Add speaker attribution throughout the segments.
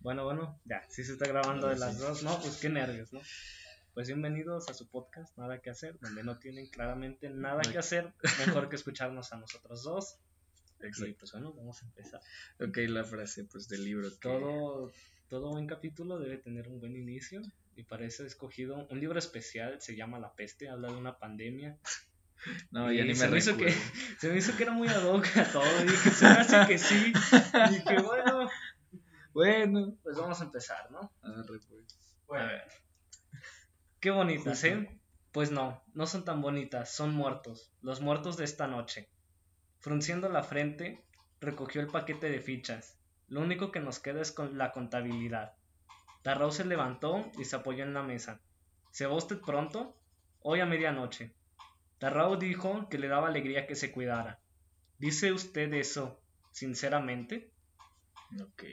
Speaker 1: Bueno, bueno, ya, sí se está grabando de las dos, ¿no? Pues qué nervios, ¿no? Pues bienvenidos a su podcast, Nada que hacer, donde no tienen claramente nada que hacer, mejor que escucharnos a nosotros dos. Y pues bueno, vamos a empezar.
Speaker 2: Ok, la frase pues del libro.
Speaker 1: Todo, todo buen capítulo debe tener un buen inicio y para eso he escogido un libro especial, se llama La Peste, habla de una pandemia.
Speaker 2: No, ya ni
Speaker 1: se me hizo que Se me hizo que era muy ad hoc a todo, y dije, se me hace que sí, y que bueno, bueno, pues vamos a empezar, ¿no?
Speaker 2: pues.
Speaker 1: A ver. Qué bonitas, ¿eh? Pues no, no son tan bonitas, son muertos, los muertos de esta noche. Frunciendo la frente, recogió el paquete de fichas. Lo único que nos queda es con la contabilidad. Darrow se levantó y se apoyó en la mesa. ¿Se va usted pronto? Hoy a medianoche. Darrow dijo que le daba alegría que se cuidara. ¿Dice usted eso sinceramente?
Speaker 2: Ok.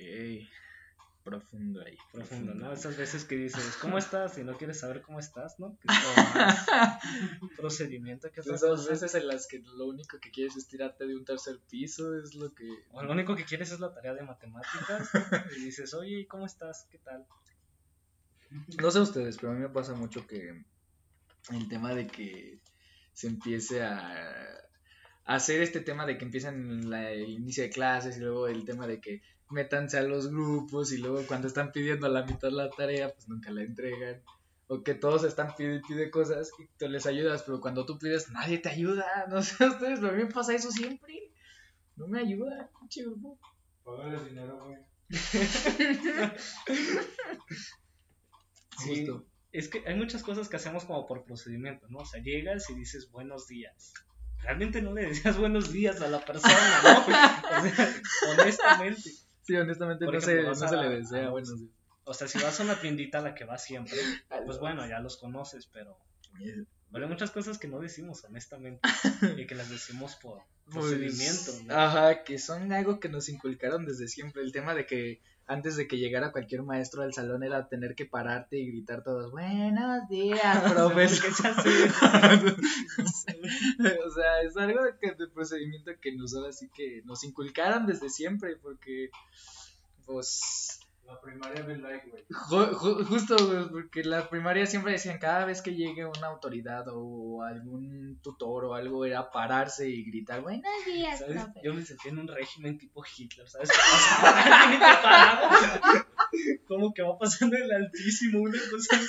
Speaker 2: Profundo ahí.
Speaker 1: Profundo, ¿no? Esas veces que dices, ¿cómo estás? Y no quieres saber cómo estás, ¿no? Que procedimiento que
Speaker 2: Esas veces en las que lo único que quieres es tirarte de un tercer piso, es lo que...
Speaker 1: O lo único que quieres es la tarea de matemáticas. y dices, oye, ¿cómo estás? ¿Qué tal?
Speaker 2: No sé ustedes, pero a mí me pasa mucho que el tema de que se empiece a hacer este tema de que empiezan el inicio de clases y luego el tema de que métanse a los grupos y luego cuando están pidiendo a la mitad la tarea, pues nunca la entregan. O que todos están pidiendo pide cosas y tú les ayudas, pero cuando tú pides, nadie te ayuda. No sé ustedes, pero a mí me pasa eso siempre. No me ayuda, chido.
Speaker 3: Págale dinero, güey.
Speaker 1: sí, es que hay muchas cosas que hacemos como por procedimiento, ¿no? O sea, llegas y dices buenos días realmente no le decías buenos días a la persona, ¿no? O sea, honestamente.
Speaker 2: Sí, honestamente no, se, no se le desea buenos días.
Speaker 1: O sea, si vas a una tiendita a la que vas siempre, pues bueno, ya los conoces, pero hay muchas cosas que no decimos honestamente y que las decimos por pues, procedimiento.
Speaker 2: Ajá, que son algo que nos inculcaron desde siempre. El tema de que antes de que llegara cualquier maestro al salón era tener que pararte y gritar todos, buenos días, profesor. o sea, es algo que, de procedimiento que nos así que nos inculcaron desde siempre, porque, pues,
Speaker 3: la primaria del like, güey.
Speaker 2: justo, güey, porque la primaria siempre decían cada vez que llegue una autoridad o algún tutor o algo era pararse y gritar, buenos días, profe.
Speaker 1: Yo me sentí en un régimen tipo Hitler, ¿sabes? Como que va pasando el altísimo, una cosa así.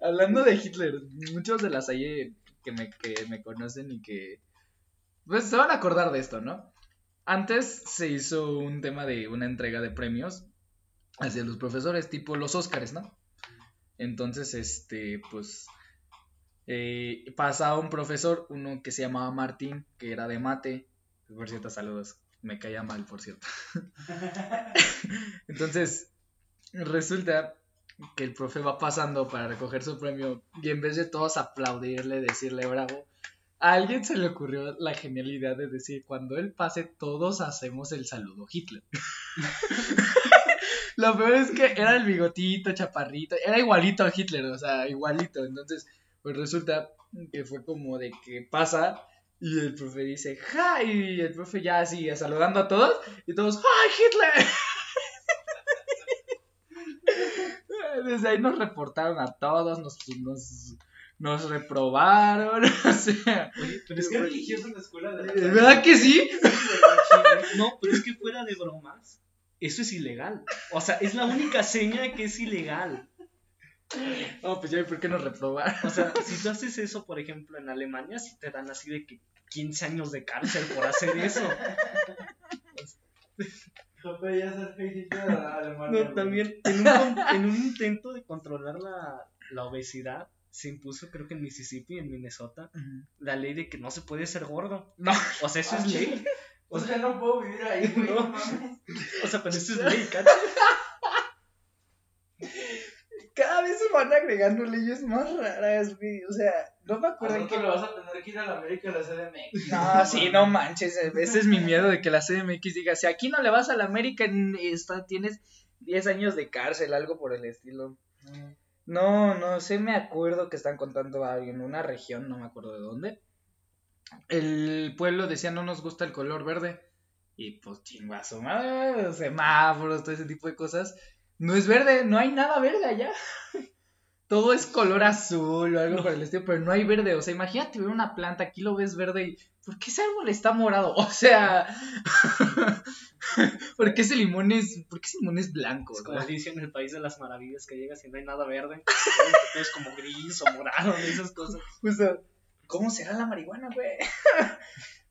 Speaker 2: Hablando de Hitler, muchos de las hay que me, que me conocen y que pues se van a acordar de esto, ¿no? Antes se hizo un tema de una entrega de premios hacia los profesores, tipo los Óscares, ¿no? Entonces, este, pues, eh, pasaba un profesor, uno que se llamaba Martín, que era de mate. Por cierto, saludos. Me caía mal, por cierto. Entonces, resulta que el profe va pasando para recoger su premio y en vez de todos aplaudirle, decirle bravo, a alguien se le ocurrió la genialidad de decir, cuando él pase, todos hacemos el saludo Hitler. Lo peor es que era el bigotito, chaparrito, era igualito a Hitler, o sea, igualito. Entonces, pues resulta que fue como de que pasa y el profe dice, ¡Ja! Y el profe ya así, saludando a todos, y todos, ¡Hi, Hitler! Desde ahí nos reportaron a todos, nos, nos nos reprobaron, o sea.
Speaker 3: Oye, pero es que religioso en la escuela de
Speaker 2: ¿Verdad que sí?
Speaker 1: No, pero es que fuera de bromas, eso es ilegal. O sea, es la única seña que es ilegal.
Speaker 2: No, pues ya, ¿por qué nos reprobaron?
Speaker 1: O sea, si tú haces eso, por ejemplo, en Alemania, si te dan así de que 15 años de cárcel por hacer eso. No, también en un, en un intento de controlar la, la obesidad, se impuso, creo que en Mississippi, en Minnesota, la ley de que no se puede ser gordo.
Speaker 2: No.
Speaker 1: O sea, eso es ley.
Speaker 3: O, sea, no puedo vivir ahí, No.
Speaker 1: O sea, pero eso es ley,
Speaker 2: Cada vez se van agregando leyes más raras, güey. O sea, no me acuerdo.
Speaker 3: que lo vas a tener que ir a la América a la CDMX.
Speaker 2: No, sí, no manches. Ese es mi miedo de que la CDMX diga: si aquí no le vas a la América, está, tienes 10 años de cárcel, algo por el estilo. No, no sé, me acuerdo que están contando en una región, no me acuerdo de dónde. El pueblo decía no nos gusta el color verde. Y pues chingazo, madre, semáforos, todo ese tipo de cosas. No es verde, no hay nada verde allá. Todo es color azul o algo por el estilo, pero no hay verde. O sea, imagínate ver una planta, aquí lo ves verde y. ¿Por qué ese árbol está morado? O sea. ¿Por qué ese limón es. ¿Por qué ese limón es blanco?
Speaker 1: Es como? Alicia en el País de las Maravillas que llegas y no hay nada verde. Todo es como gris o morado, esas cosas.
Speaker 2: O sea, ¿cómo será la marihuana, güey?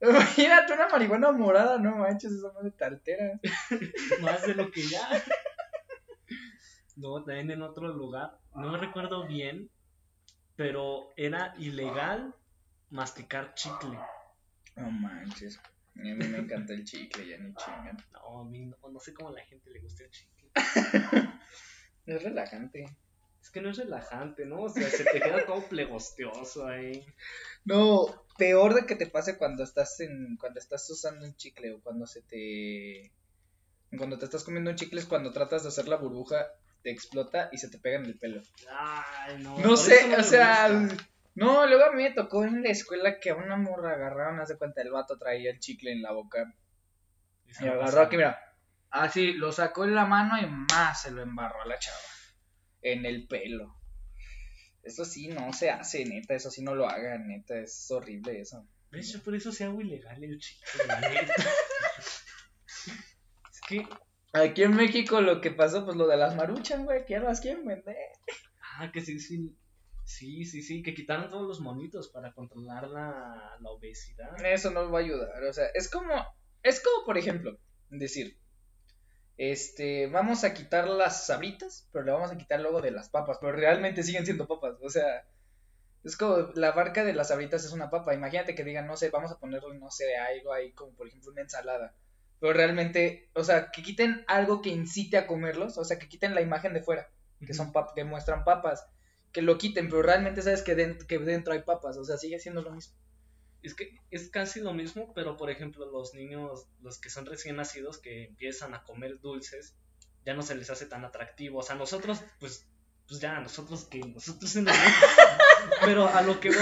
Speaker 2: Imagínate una marihuana morada, no manches, esa madre te altera.
Speaker 1: Más de lo que ya. No, también en otro lugar. No me recuerdo bien, pero era ilegal masticar chicle.
Speaker 2: No manches. A mí me encanta el chicle, ya ni chingan.
Speaker 1: No, a mí no, no sé cómo a la gente le gusta el chicle.
Speaker 2: Es relajante.
Speaker 1: Es que no es relajante, ¿no? O sea, se te queda todo plegostioso ahí.
Speaker 2: No, peor de que te pase cuando estás en cuando estás usando un chicle o cuando se te cuando te estás comiendo un chicle es cuando tratas de hacer la burbuja, te explota y se te pega en el pelo.
Speaker 1: Ay, no.
Speaker 2: No sé, o sea,
Speaker 1: gusta.
Speaker 2: No, luego a mí me tocó en la escuela que a una morra agarraron, hace cuenta, el vato traía el chicle en la boca
Speaker 1: Y se
Speaker 2: y
Speaker 1: me
Speaker 2: agarró aquí, mira, así, lo sacó en la mano y más se lo embarró a la chava, en el pelo. Eso sí, no se hace, neta, eso sí no lo hagan, neta, es horrible eso.
Speaker 1: ¿Ves? Yo por eso se hago ilegal el chicle, la neta. es que,
Speaker 2: Aquí en México lo que pasó, pues lo de las maruchan, güey, que ya las quieren vender.
Speaker 1: ah, que sí, sí. Sí, sí, sí, que quitaron todos los monitos para controlar la, la obesidad.
Speaker 2: Eso no va a ayudar, o sea, es como, es como, por ejemplo, decir, este, vamos a quitar las sabritas, pero le vamos a quitar luego de las papas, pero realmente siguen siendo papas, o sea, es como, la barca de las sabritas es una papa, imagínate que digan, no sé, vamos a ponerle, no sé, algo ahí, como por ejemplo una ensalada, pero realmente, o sea, que quiten algo que incite a comerlos, o sea, que quiten la imagen de fuera, que son pap que muestran papas, que lo quiten, pero realmente sabes que, den- que dentro hay papas, o sea, sigue siendo lo mismo.
Speaker 1: Es que es casi lo mismo, pero por ejemplo, los niños, los que son recién nacidos, que empiezan a comer dulces, ya no se les hace tan atractivo. O sea, nosotros, pues, pues ya, nosotros que nosotros en el- Pero a lo que voy,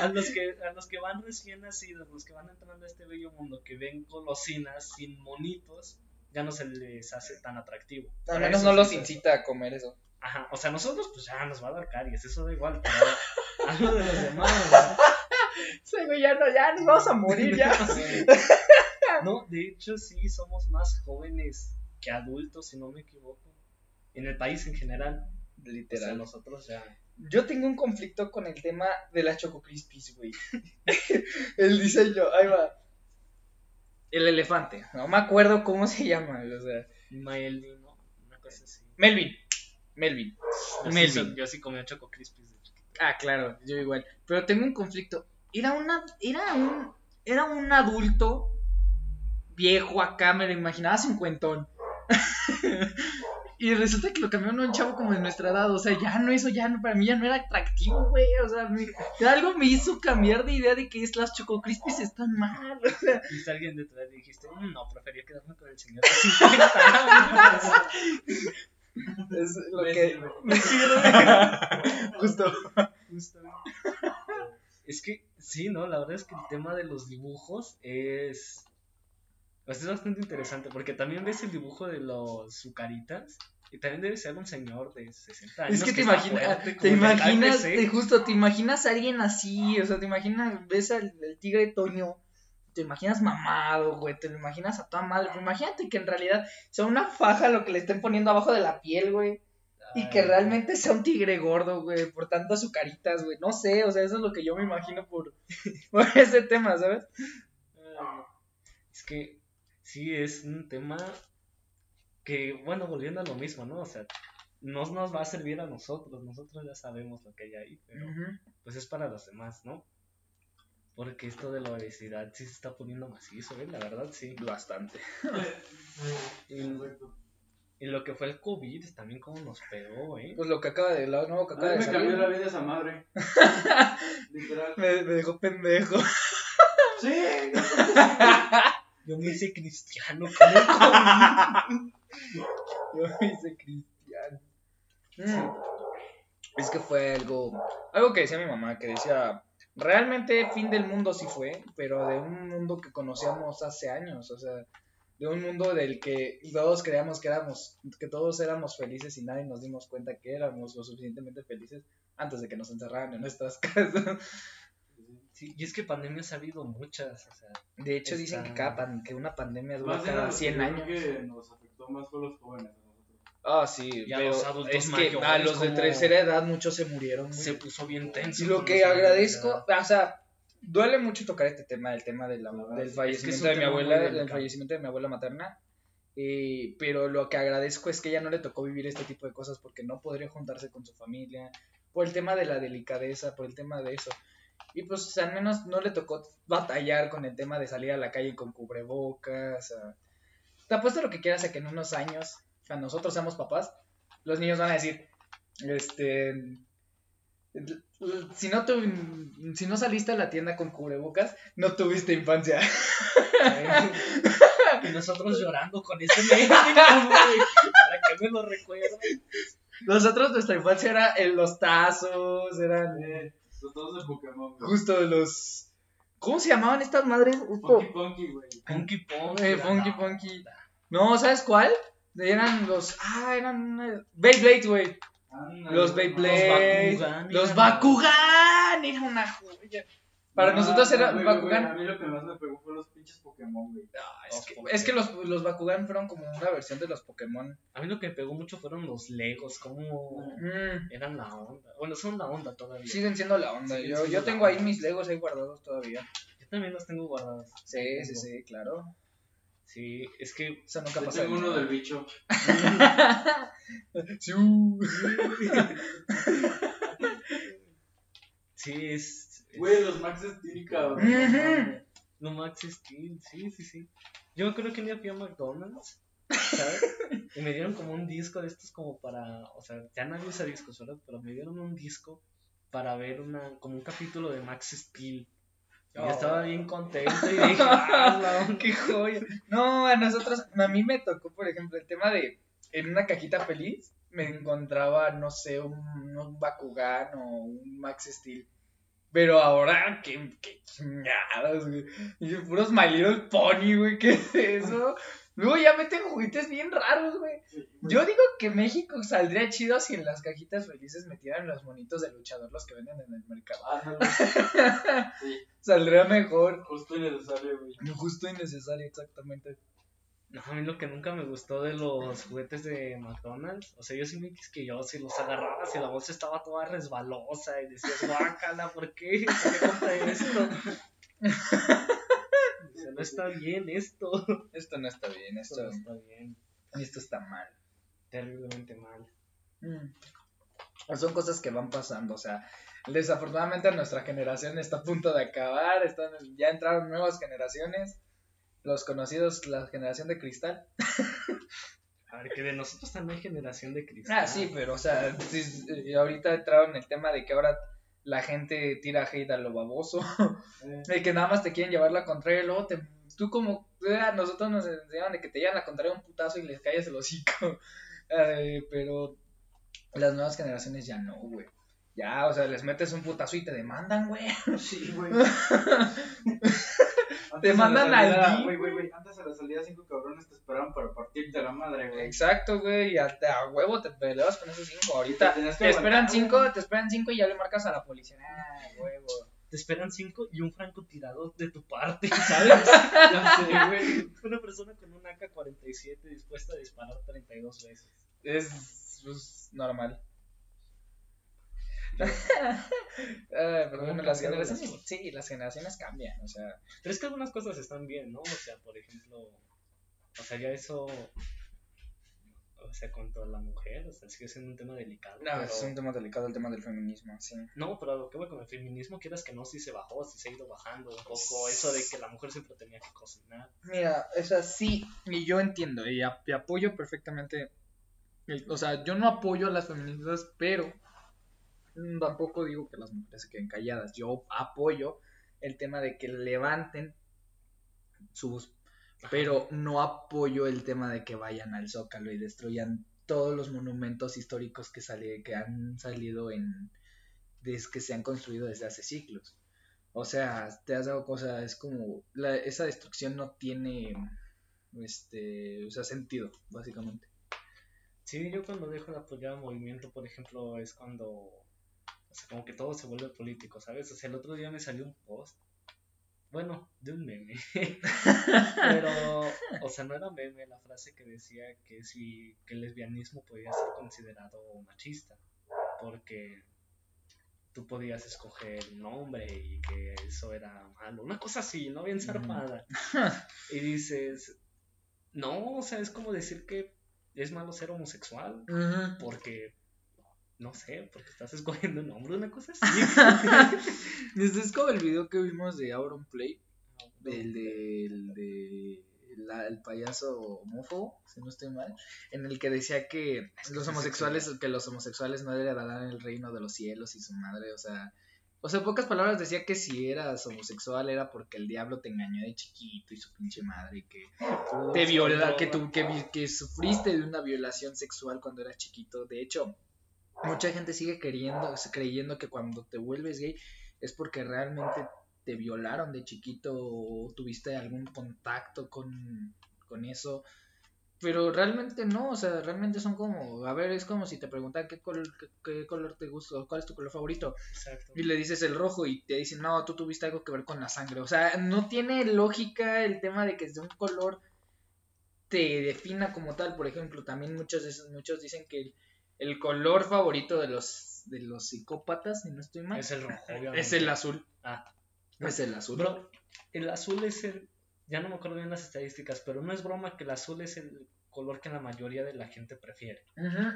Speaker 1: a los que, a los que van recién nacidos, los que van entrando a este bello mundo, que ven golosinas sin monitos, ya no se les hace tan atractivo.
Speaker 2: Al menos no los incita a comer eso.
Speaker 1: Ajá, o sea, nosotros pues ya nos va a dar caries, eso da igual, pero algo de los demás, ¿no?
Speaker 2: Sí, güey, ya no, ya nos vamos a morir ya.
Speaker 1: No, de hecho sí somos más jóvenes que adultos, si no me equivoco. En el país en general. O sea,
Speaker 2: Literal.
Speaker 1: nosotros ya.
Speaker 2: Yo tengo un conflicto con el tema de las Choco Crispies, güey. el diseño, ahí va. El elefante, no me acuerdo cómo se llama, o sea.
Speaker 1: Melvin, ¿no? Una cosa así.
Speaker 2: Melvin. Melvin.
Speaker 1: Yo
Speaker 2: Melvin.
Speaker 1: yo sí comía Choco Crispies.
Speaker 2: Ah, claro, yo igual. Pero tengo un conflicto. Era una, era un, era un adulto viejo acá, me lo imaginaba cincuentón. y resulta que lo cambiaron a un chavo como de nuestra edad. O sea, ya no, eso ya no, para mí ya no era atractivo, güey. O sea, me- algo me hizo cambiar de idea de que es las Choco Crispies están mal. O sea,
Speaker 1: a alguien detrás y dijiste, "Mm, no, prefería quedarme con el señor de 50 años.
Speaker 2: es lo
Speaker 3: Me
Speaker 2: que
Speaker 3: sirve.
Speaker 2: me sirve. Justo.
Speaker 1: Justamente. Es que sí, ¿no? La verdad es que el tema de los dibujos es. pues es bastante interesante porque también ves el dibujo de los sucaritas y también debe ser un señor de 60 años.
Speaker 2: Es que te imaginas,
Speaker 1: fuerte,
Speaker 2: te imaginas, justo, te imaginas a alguien así, o sea, te imaginas, ves al tigre Toño, te imaginas mamado, güey, te lo imaginas a toda madre, pero imagínate que en realidad sea una faja lo que le estén poniendo abajo de la piel, güey, y que realmente sea un tigre gordo, güey, por tantas azucaritas, güey, no sé, o sea, eso es lo que yo me imagino por, por ese tema, ¿sabes?
Speaker 1: ay, Es que sí, es un tema que, bueno, volviendo a lo mismo, ¿no? O sea, no nos va a servir a nosotros, nosotros ya sabemos lo que hay ahí, pero pues es para los demás, ¿no? Porque esto de la obesidad sí se está poniendo macizo, ¿eh? La verdad sí.
Speaker 2: Bastante.
Speaker 1: Y, y lo que fue el COVID también como nos pegó, ¿eh?
Speaker 2: Pues lo que acaba de, lo nuevo que
Speaker 3: A
Speaker 2: acaba
Speaker 3: mí
Speaker 2: de
Speaker 3: me cambió la vida esa madre. Literal.
Speaker 2: me, me dejó pendejo.
Speaker 3: Sí.
Speaker 1: Yo me hice cristiano con el COVID.
Speaker 2: Yo me hice cristiano. Mm. Es que fue algo, algo que decía mi mamá, que decía, realmente fin del mundo sí fue, pero de un mundo que conocíamos hace años, o sea, de un mundo del que todos creíamos que éramos, que todos éramos felices y nadie nos dimos cuenta que éramos lo suficientemente felices antes de que nos encerraran en nuestras casas.
Speaker 1: Sí, y es que pandemias ha habido muchas, o sea,
Speaker 2: De hecho, dicen que, cada pan- que una pandemia dura cada
Speaker 3: lo que
Speaker 2: 100
Speaker 3: yo creo
Speaker 2: años.
Speaker 3: que nos afectó más fue los jóvenes. nosotros.
Speaker 2: Ah, sí,
Speaker 1: Y a
Speaker 2: pero
Speaker 1: los adultos
Speaker 2: es que a los de tercera edad muchos se murieron. güey.
Speaker 1: se puso bien tenso.
Speaker 2: Y lo que agradezco, o sea, duele mucho tocar este tema, el tema de la- del fallecimiento
Speaker 1: Es que
Speaker 2: de mi abuela,
Speaker 1: delicado.
Speaker 2: fallecimiento de mi abuela materna. eh, pero lo que agradezco es que ella no le tocó vivir este tipo de cosas porque no podría juntarse con su familia, por el tema de la delicadeza, por el tema de eso. Y pues al menos no le tocó batallar con el tema de salir a la calle con cubrebocas. a- Te apuesto lo que quieras a que en unos años, cuando nosotros seamos papás, los niños van a decir, este, si no, tu- si no saliste a la tienda con cubrebocas, no tuviste infancia.
Speaker 1: Y nosotros llorando con ese meme, güey, para que me lo recuerden.
Speaker 2: Nosotros, nuestra infancia era en los tazos, eran
Speaker 3: Eh, los de Pokémon. güey.
Speaker 2: justo los... ¿Cómo se llamaban estas madres?
Speaker 3: Funky Punky, güey.
Speaker 1: Funky Punk.
Speaker 2: Eh, Funky Punky. No, ¿sabes cuál? Eran los... Ah, eran... Beyblade, güey. Los Beyblade.
Speaker 1: Bakugan,
Speaker 2: Los Bakugan. Era una joya. Para
Speaker 3: no,
Speaker 2: nosotros era Bakugan.
Speaker 3: güey, A mí lo que más me pegó fue los pinches Pokémon, güey.
Speaker 2: Ah, es, que,
Speaker 1: Pokémon.
Speaker 2: es que los, los Bakugan fueron como una versión de los Pokémon.
Speaker 1: A mí lo que me pegó mucho fueron los Legos, como
Speaker 2: Mm,
Speaker 1: eran la onda. Bueno, son la onda todavía.
Speaker 2: siguen siendo la onda.
Speaker 1: Siguen
Speaker 2: Yo, yo
Speaker 1: la
Speaker 2: tengo ahí
Speaker 1: onda.
Speaker 2: mis Legos ahí guardados todavía.
Speaker 1: Yo también los tengo guardados.
Speaker 2: Sí, sí, sí, claro.
Speaker 1: Sí, es que
Speaker 2: Eso nunca pasa.
Speaker 3: tengo uno del bicho.
Speaker 2: Sí,
Speaker 1: sí es.
Speaker 3: Güey, los Max Steel, cabrón. no
Speaker 1: Max Steel, sí, sí, sí. Yo creo que un día fui a McDonald's, ¿sabes? Y me dieron como un disco de estos como para, o sea, ya nadie usa discos, ¿verdad? Pero me dieron un disco para ver una, como un capítulo de Max Steel. Yo
Speaker 2: Oh.
Speaker 1: estaba bien contento y dije, ah, la onda".
Speaker 2: ¡Qué joya! No, a nosotros, a mí me tocó, por ejemplo, el tema de en una cajita feliz me encontraba, no sé, un, un Bakugan o un Max Steel. Pero ahora, qué, qué chingados, güey. Y puros My Little Pony, güey, ¿qué es eso? Luego ya meten juguetes bien raros, güey.
Speaker 3: Sí.
Speaker 2: Yo digo que México saldría chido si en las cajitas felices metieran los monitos de luchador, los que venden en el mercado.
Speaker 3: Sí,
Speaker 2: Saldría mejor.
Speaker 3: justo y necesario, güey.
Speaker 2: Justo y necesario, exactamente.
Speaker 1: No, a mí lo que nunca me gustó de los juguetes de McDonald's, o sea, yo sí me yo si los agarrabas y la bolsa estaba toda resbalosa y decías, guácala, ¿por qué? ¿Por qué compré esto? No está bien esto.
Speaker 2: Esto no está bien,
Speaker 1: Esto
Speaker 2: esto,
Speaker 1: no está bien.
Speaker 2: esto está mal.
Speaker 1: Terriblemente mal.
Speaker 2: Mm. Son cosas que van pasando, o sea, desafortunadamente nuestra generación está a punto de acabar, están, ya entraron nuevas generaciones, los conocidos, la generación de cristal.
Speaker 1: A ver, que de nosotros también hay generación de cristal.
Speaker 2: Ah, sí, pero, o sea, sí, ahorita entraron el tema de que ahora la gente tira hate a lo baboso,
Speaker 3: Eh,
Speaker 2: de que nada más te quieren llevar la contraria, y luego te, tú como, eh, a nosotros nos enseñaron de que te llevan la contraria un putazo y les calles el hocico, Eh, pero las nuevas generaciones ya no, güey. Ya, o sea, les metes un putazo y te demandan, güey.
Speaker 3: Sí, güey.
Speaker 2: Te mandan al
Speaker 3: Güey, güey, güey. Antes a la salida cinco cabrones te esperaban para partirte la madre, güey.
Speaker 2: Exacto, güey, y a, a huevo te peleas con esos cinco. Ahorita
Speaker 3: Te
Speaker 2: esperan cinco, te esperan cinco y ya le marcas a la policía. Ah, huevo.
Speaker 1: Te esperan cinco y un francotirador de tu parte, ¿sabes?
Speaker 3: Ya sé, güey.
Speaker 1: Una persona con un AK-47 dispuesta a disparar 32 veces.
Speaker 2: Es pues, normal. Ay, pero
Speaker 1: ¿Cómo
Speaker 2: bueno,
Speaker 1: han
Speaker 2: las generaciones, sí, las generaciones cambian, o sea,
Speaker 1: Pero es que algunas cosas están bien, ¿no? O sea, por ejemplo, o sea, ya eso, o sea, contra la mujer, o sea, sigue siendo un tema delicado.
Speaker 2: no,
Speaker 1: pero-
Speaker 2: es un tema delicado el tema del feminismo, sí.
Speaker 1: No, pero lo que voy con el feminismo, quieras que no, sí se bajó, sí se ha ido bajando un poco. Eso de que la mujer siempre tenía que cocinar.
Speaker 2: Mira, es así, y yo entiendo, y, ap- y apoyo perfectamente, el- o sea, yo no apoyo a las feministas, pero tampoco digo que las mujeres se queden calladas, yo apoyo el tema de que levanten su voz, pero no apoyo el tema de que vayan al Zócalo y destruyan todos los monumentos históricos que, sali- que han salido en, desde que se han construido desde hace siglos. O sea, te has dado cosa, es como, la- esa destrucción no tiene, este, o sea, sentido, básicamente.
Speaker 1: Sí, yo cuando dejo de apoyar al movimiento, por ejemplo, es cuando, sea, como que todo se vuelve político, ¿sabes? O sea, el otro día me salió un post, bueno, de un meme, pero, o sea, no era meme la frase que decía que si, que el lesbianismo podía ser considerado machista, porque tú podías escoger un hombre y que eso era malo, una cosa así, no bien zarpada. y dices, no, o sea, es como decir que es malo ser homosexual, porque, no sé, porque estás escogiendo un hombre, una cosa así.
Speaker 2: Este es como el video que vimos de Auron Play, del de, el de la- el payaso homófobo, si no estoy mal, en el que decía que los homosexuales, que los homosexuales no heredarán el reino de los cielos y su madre, o sea, o sea, en pocas palabras decía que si eras homosexual era porque el diablo te engañó de chiquito y su pinche madre y que te viola, que tú que, que sufriste de una violación sexual cuando eras chiquito. De hecho, mucha gente sigue queriendo, creyendo que cuando te vuelves gay es porque realmente te violaron de chiquito o tuviste algún contacto con, con eso. Pero realmente no, o sea, realmente son como, a ver, es como si te preguntan qué color, qué, qué color te gusta, cuál es tu color favorito,
Speaker 1: Exacto.
Speaker 2: y le dices el rojo y te dicen, no, tú tuviste algo que ver con la sangre. O sea, no tiene lógica el tema de que de un color te defina como tal. Por ejemplo, también muchos, muchos dicen que el, color favorito de los, de los psicópatas, si no estoy mal,
Speaker 1: Es el rojo, obviamente.
Speaker 2: es el azul.
Speaker 1: Ah,
Speaker 2: Es el azul.
Speaker 1: bro, el azul es el, ya no me acuerdo bien las estadísticas, pero no es broma que el azul es el color que la mayoría de la gente prefiere.
Speaker 2: Ujú.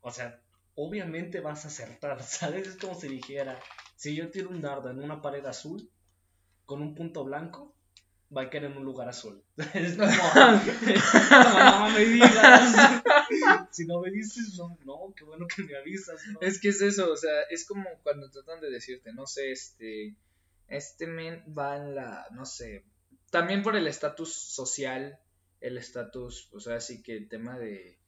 Speaker 1: O sea, obviamente vas a acertar, ¿sabes? Es como si dijera, si yo tiro un dardo en una pared azul con un punto blanco, va a caer en un lugar azul. Es como, como, no me digas. Si no me dices, no, no, qué bueno que me avisas. ¿no?
Speaker 2: Es que es eso, o sea, es como cuando tratan de decirte, no sé, este, este men va en la, no sé, también por el estatus social, el estatus, o sea, sí que el tema de,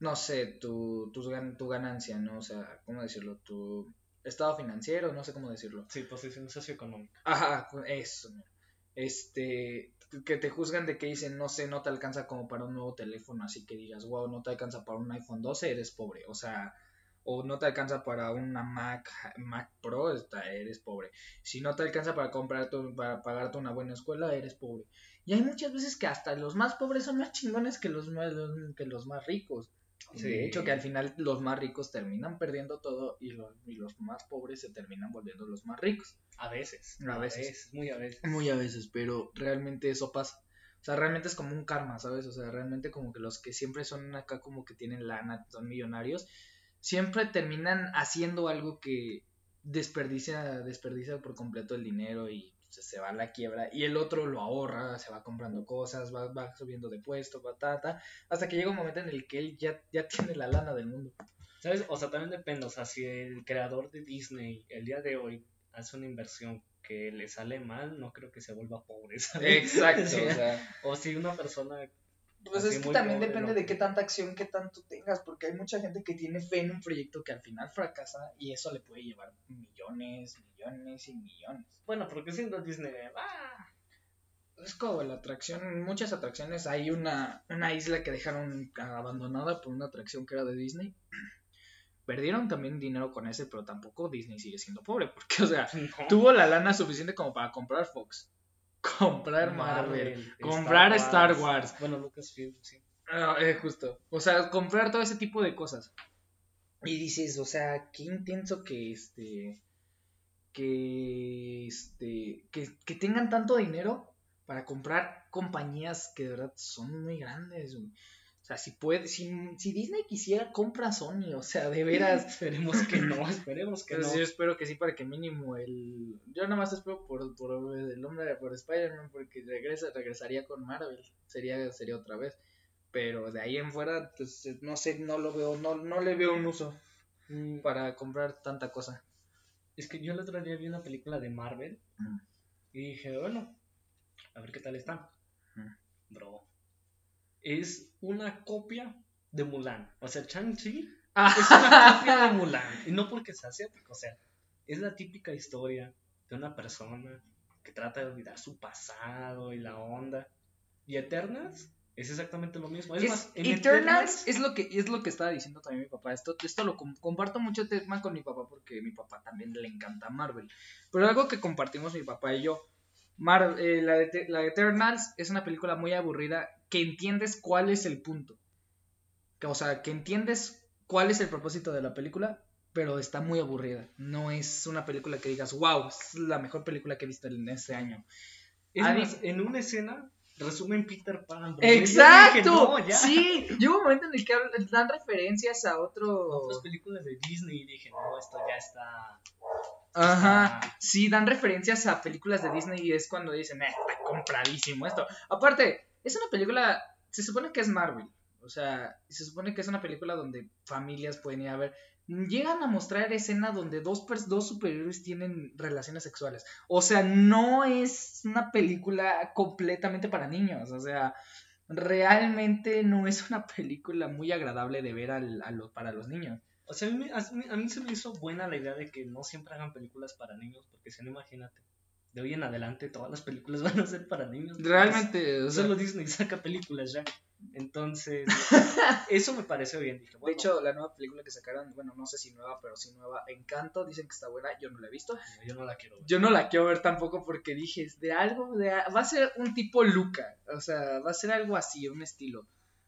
Speaker 2: no sé, tu, tus gan- tu ganancia, ¿no? O sea, ¿cómo decirlo? Tu estado financiero, no sé cómo decirlo.
Speaker 1: Sí, posición socioeconómica.
Speaker 2: Ajá, eso. ¿no? Este, que te juzgan de que dicen, no sé, no te alcanza como para un nuevo teléfono, así que digas, wow, no te alcanza para un iPhone 12, eres pobre. O sea, o no te alcanza para una Mac, Mac Pro, eres pobre. Si no te alcanza para comprar para pagarte una buena escuela, eres pobre. Y hay muchas veces que hasta los más pobres son más chingones que los más, que los más ricos.
Speaker 1: Sí.
Speaker 2: De hecho, que al final los más ricos terminan perdiendo todo y los, y los más pobres se terminan volviendo los más ricos.
Speaker 1: A veces.
Speaker 2: A veces.
Speaker 1: muy a veces.
Speaker 2: Muy a veces, pero realmente eso pasa. O sea, realmente es como un karma, ¿sabes? O sea, realmente como que los que siempre son acá como que tienen lana, son millonarios, siempre terminan haciendo algo que desperdicia, desperdicia por completo el dinero y se, se va a la quiebra. Y el otro lo ahorra, se va comprando cosas, va, va subiendo de puesto, va, ta, ta, hasta que llega un momento en el que él ya, ya tiene la lana del mundo.
Speaker 1: ¿Sabes? O sea, también depende. O sea, si el creador de Disney el día de hoy hace una inversión que le sale mal, no creo que se vuelva pobre, ¿sabes?
Speaker 2: Exacto, o
Speaker 1: Sí.
Speaker 2: sea.
Speaker 1: O si una persona
Speaker 2: Pues
Speaker 1: Así
Speaker 2: es que también
Speaker 1: pobre,
Speaker 2: depende
Speaker 1: ¿no?
Speaker 2: de qué tanta acción, qué tanto tengas, porque hay mucha gente que tiene fe en un proyecto que al final fracasa y eso le puede llevar millones, millones y millones.
Speaker 1: Bueno, porque siendo Disney, ah,
Speaker 2: Es como la atracción, en muchas atracciones hay una, una isla que dejaron abandonada por una atracción que era de Disney. Perdieron también dinero con ese, pero tampoco Disney sigue siendo pobre, porque, o sea,
Speaker 1: no.
Speaker 2: tuvo la lana suficiente como para comprar Fox, comprar Marvel, comprar Star Wars.
Speaker 1: Bueno, Lucasfilm, sí.
Speaker 2: Ah, eh, justo. O sea, comprar todo ese tipo de cosas. Y dices, o sea, qué intenso que este. Que este. Que, que tengan tanto dinero para comprar compañías que de verdad son muy grandes. güey. O sea, si puede, si, si Disney quisiera, compra Sony. O sea, de veras.
Speaker 1: Esperemos que no, esperemos que no.
Speaker 2: Yo espero que sí, para que mínimo el. Yo nada más espero por, por el hombre, por Spider-Man, porque regresa, regresaría con Marvel. Sería, sería otra vez. Pero de ahí en fuera, pues no sé, no lo veo, no, no le veo un uso
Speaker 1: Mm,
Speaker 2: para comprar tanta cosa.
Speaker 1: Es que yo el otro día vi una película de Marvel
Speaker 2: Mm.
Speaker 1: y dije, bueno, a ver qué tal está.
Speaker 2: Mm.
Speaker 1: Bro, es una copia de Mulan. O sea, Chang-Chi es
Speaker 2: Ah,
Speaker 1: una copia de Mulan. Y no porque sea asiático, o sea, es la típica historia de una persona que trata de olvidar su pasado y la onda. Y Eternals es exactamente lo mismo. Es,
Speaker 2: Es-
Speaker 1: más, en
Speaker 2: Eternals es lo que es lo que estaba diciendo también mi papá. Esto, esto lo com- comparto mucho tema con mi papá porque mi papá también le encanta Marvel. Pero algo que compartimos mi papá y yo. Mar- eh, la, de, la de Eternals es una película muy aburrida que entiendes cuál es el punto. O sea, que entiendes cuál es el propósito de la película, pero está muy aburrida. No es una película que digas, wow, es la mejor película que he visto en este año.
Speaker 1: Es más, en una escena resumen Peter Pan. Y yo dije,
Speaker 2: ¡Exacto!
Speaker 1: no.
Speaker 2: Sí, llega un momento en el que dan referencias a otro.
Speaker 1: Otras películas de Disney y dije, no, esto ya está.
Speaker 2: Ajá, sí, dan referencias a películas de Disney y es cuando dicen, eh, está compradísimo esto. Aparte, es una película, se supone que es Marvel, o sea, se supone que es una película donde familias pueden ir a ver. Llegan a mostrar escena donde dos, dos superhéroes tienen relaciones sexuales. O sea, no es una película completamente para niños. O sea, realmente no es una película muy agradable de ver al- a lo- para los niños.
Speaker 1: O sea, a mí, me- a, mí, a mí se me hizo buena la idea de que no siempre hagan películas para niños, porque si no, imagínate, de hoy en adelante todas las películas van a ser para niños.
Speaker 2: Realmente, o sea,
Speaker 1: Solo Disney saca películas ya. Entonces, eso me pareció bien. Dije,
Speaker 2: De hecho, la nueva película que sacaron, bueno, no sé si nueva, pero sí nueva, Encanto, dicen que está buena, yo no la he visto.
Speaker 1: yo no la quiero ver.
Speaker 2: Yo no la quiero ver tampoco porque dije, es de algo, de, a- va a ser un tipo Luca, o sea, va a ser algo así, un estilo.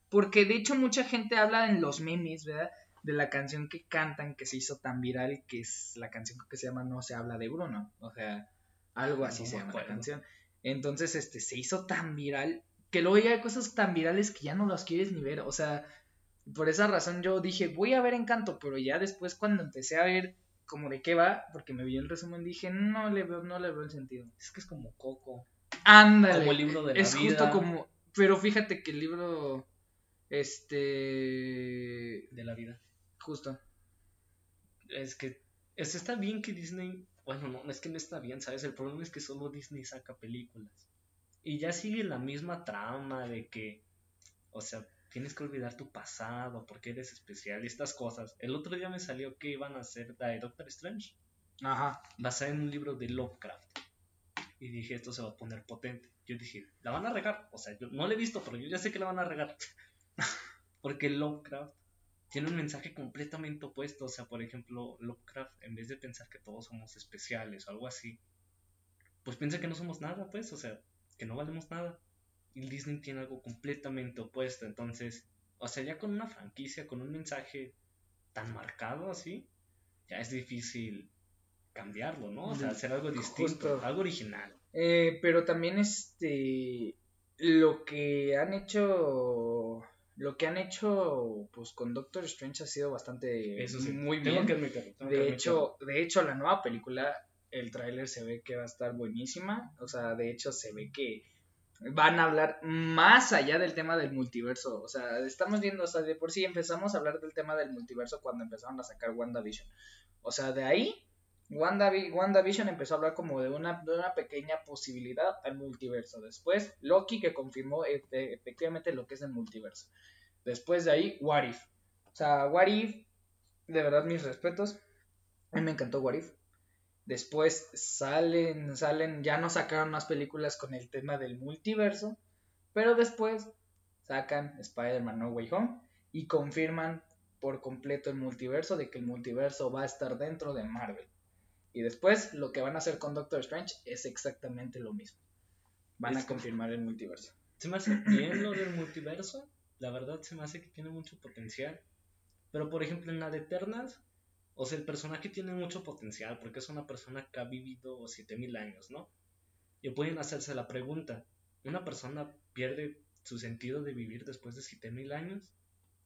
Speaker 2: Porque de hecho mucha gente habla en los memes, ¿verdad? De la canción que cantan que se hizo tan viral, que es la canción que se llama No se habla de Bruno, o sea, algo así
Speaker 1: No
Speaker 2: se llama la canción. Entonces, este, se hizo tan viral que luego ya hay cosas tan virales que ya no las quieres ni ver, o sea, por esa razón yo dije, voy a ver Encanto, pero ya después cuando empecé a ver como de qué va, porque me vi el resumen, dije, no le veo, no le veo el sentido.
Speaker 1: Es que es como Coco,
Speaker 2: Ándale.
Speaker 1: como el libro de la
Speaker 2: es
Speaker 1: vida.
Speaker 2: justo como, pero fíjate que el libro, este,
Speaker 1: de la vida.
Speaker 2: justo.
Speaker 1: Es que es, está bien que Disney, bueno, no, es que no está bien, ¿sabes? El problema es que solo Disney saca películas. Y ya sigue la misma trama de que, o sea, tienes que olvidar tu pasado porque eres especial y estas cosas. El otro día me salió que iban a hacer la de Doctor Strange,
Speaker 2: Ajá.
Speaker 1: basada en un libro de Lovecraft. Y dije, esto se va a poner potente. Yo dije, la van a regar. O sea, yo no la he visto, pero yo ya sé que la van a regar. porque Lovecraft tiene un mensaje completamente opuesto. O sea, por ejemplo, Lovecraft, en vez de pensar que todos somos especiales o algo así, pues piensa que no somos nada, pues, o sea, que no valemos nada. Y Disney tiene algo completamente opuesto. Entonces, o sea, ya con una franquicia, con un mensaje tan marcado así, ya es difícil cambiarlo, ¿no? O sea, hacer algo distinto,
Speaker 2: Justo.
Speaker 1: algo original.
Speaker 2: Eh, pero también este lo que han hecho lo que han hecho pues con Doctor Strange ha sido bastante
Speaker 1: Eso sí,
Speaker 2: muy
Speaker 1: tengo
Speaker 2: bien.
Speaker 1: que admitirlo, tengo que
Speaker 2: De hecho, de hecho la nueva película el tráiler se ve que va a estar buenísima, o sea, de hecho se ve que van a hablar más allá del tema del multiverso, o sea, estamos viendo, o sea, de por sí empezamos a hablar del tema del multiverso cuando empezaron a sacar WandaVision. O sea, de ahí Wandavi- WandaVision empezó a hablar como de una, pequeña posibilidad al multiverso. Después, Loki que confirmó e- e- efectivamente lo que es el multiverso. Después de ahí, What If. O sea, What If, de verdad mis respetos. A mí me encantó What If. Después salen, salen, ya no sacaron más películas con el tema del multiverso. Pero después sacan Spider-Man No Way Home y confirman por completo el multiverso de que el multiverso va a estar dentro de Marvel. Y después lo que van a hacer con Doctor Strange es exactamente lo mismo. Van
Speaker 1: Es
Speaker 2: a confirmar el multiverso.
Speaker 1: Se me hace bien lo del multiverso. La verdad se me hace que tiene mucho potencial. Pero por ejemplo en la de Eternals, o sea, el personaje tiene mucho potencial porque es una persona que ha vivido 7000 años, ¿no? Y pueden hacerse la pregunta, ¿una persona pierde su sentido de vivir después de 7000 años?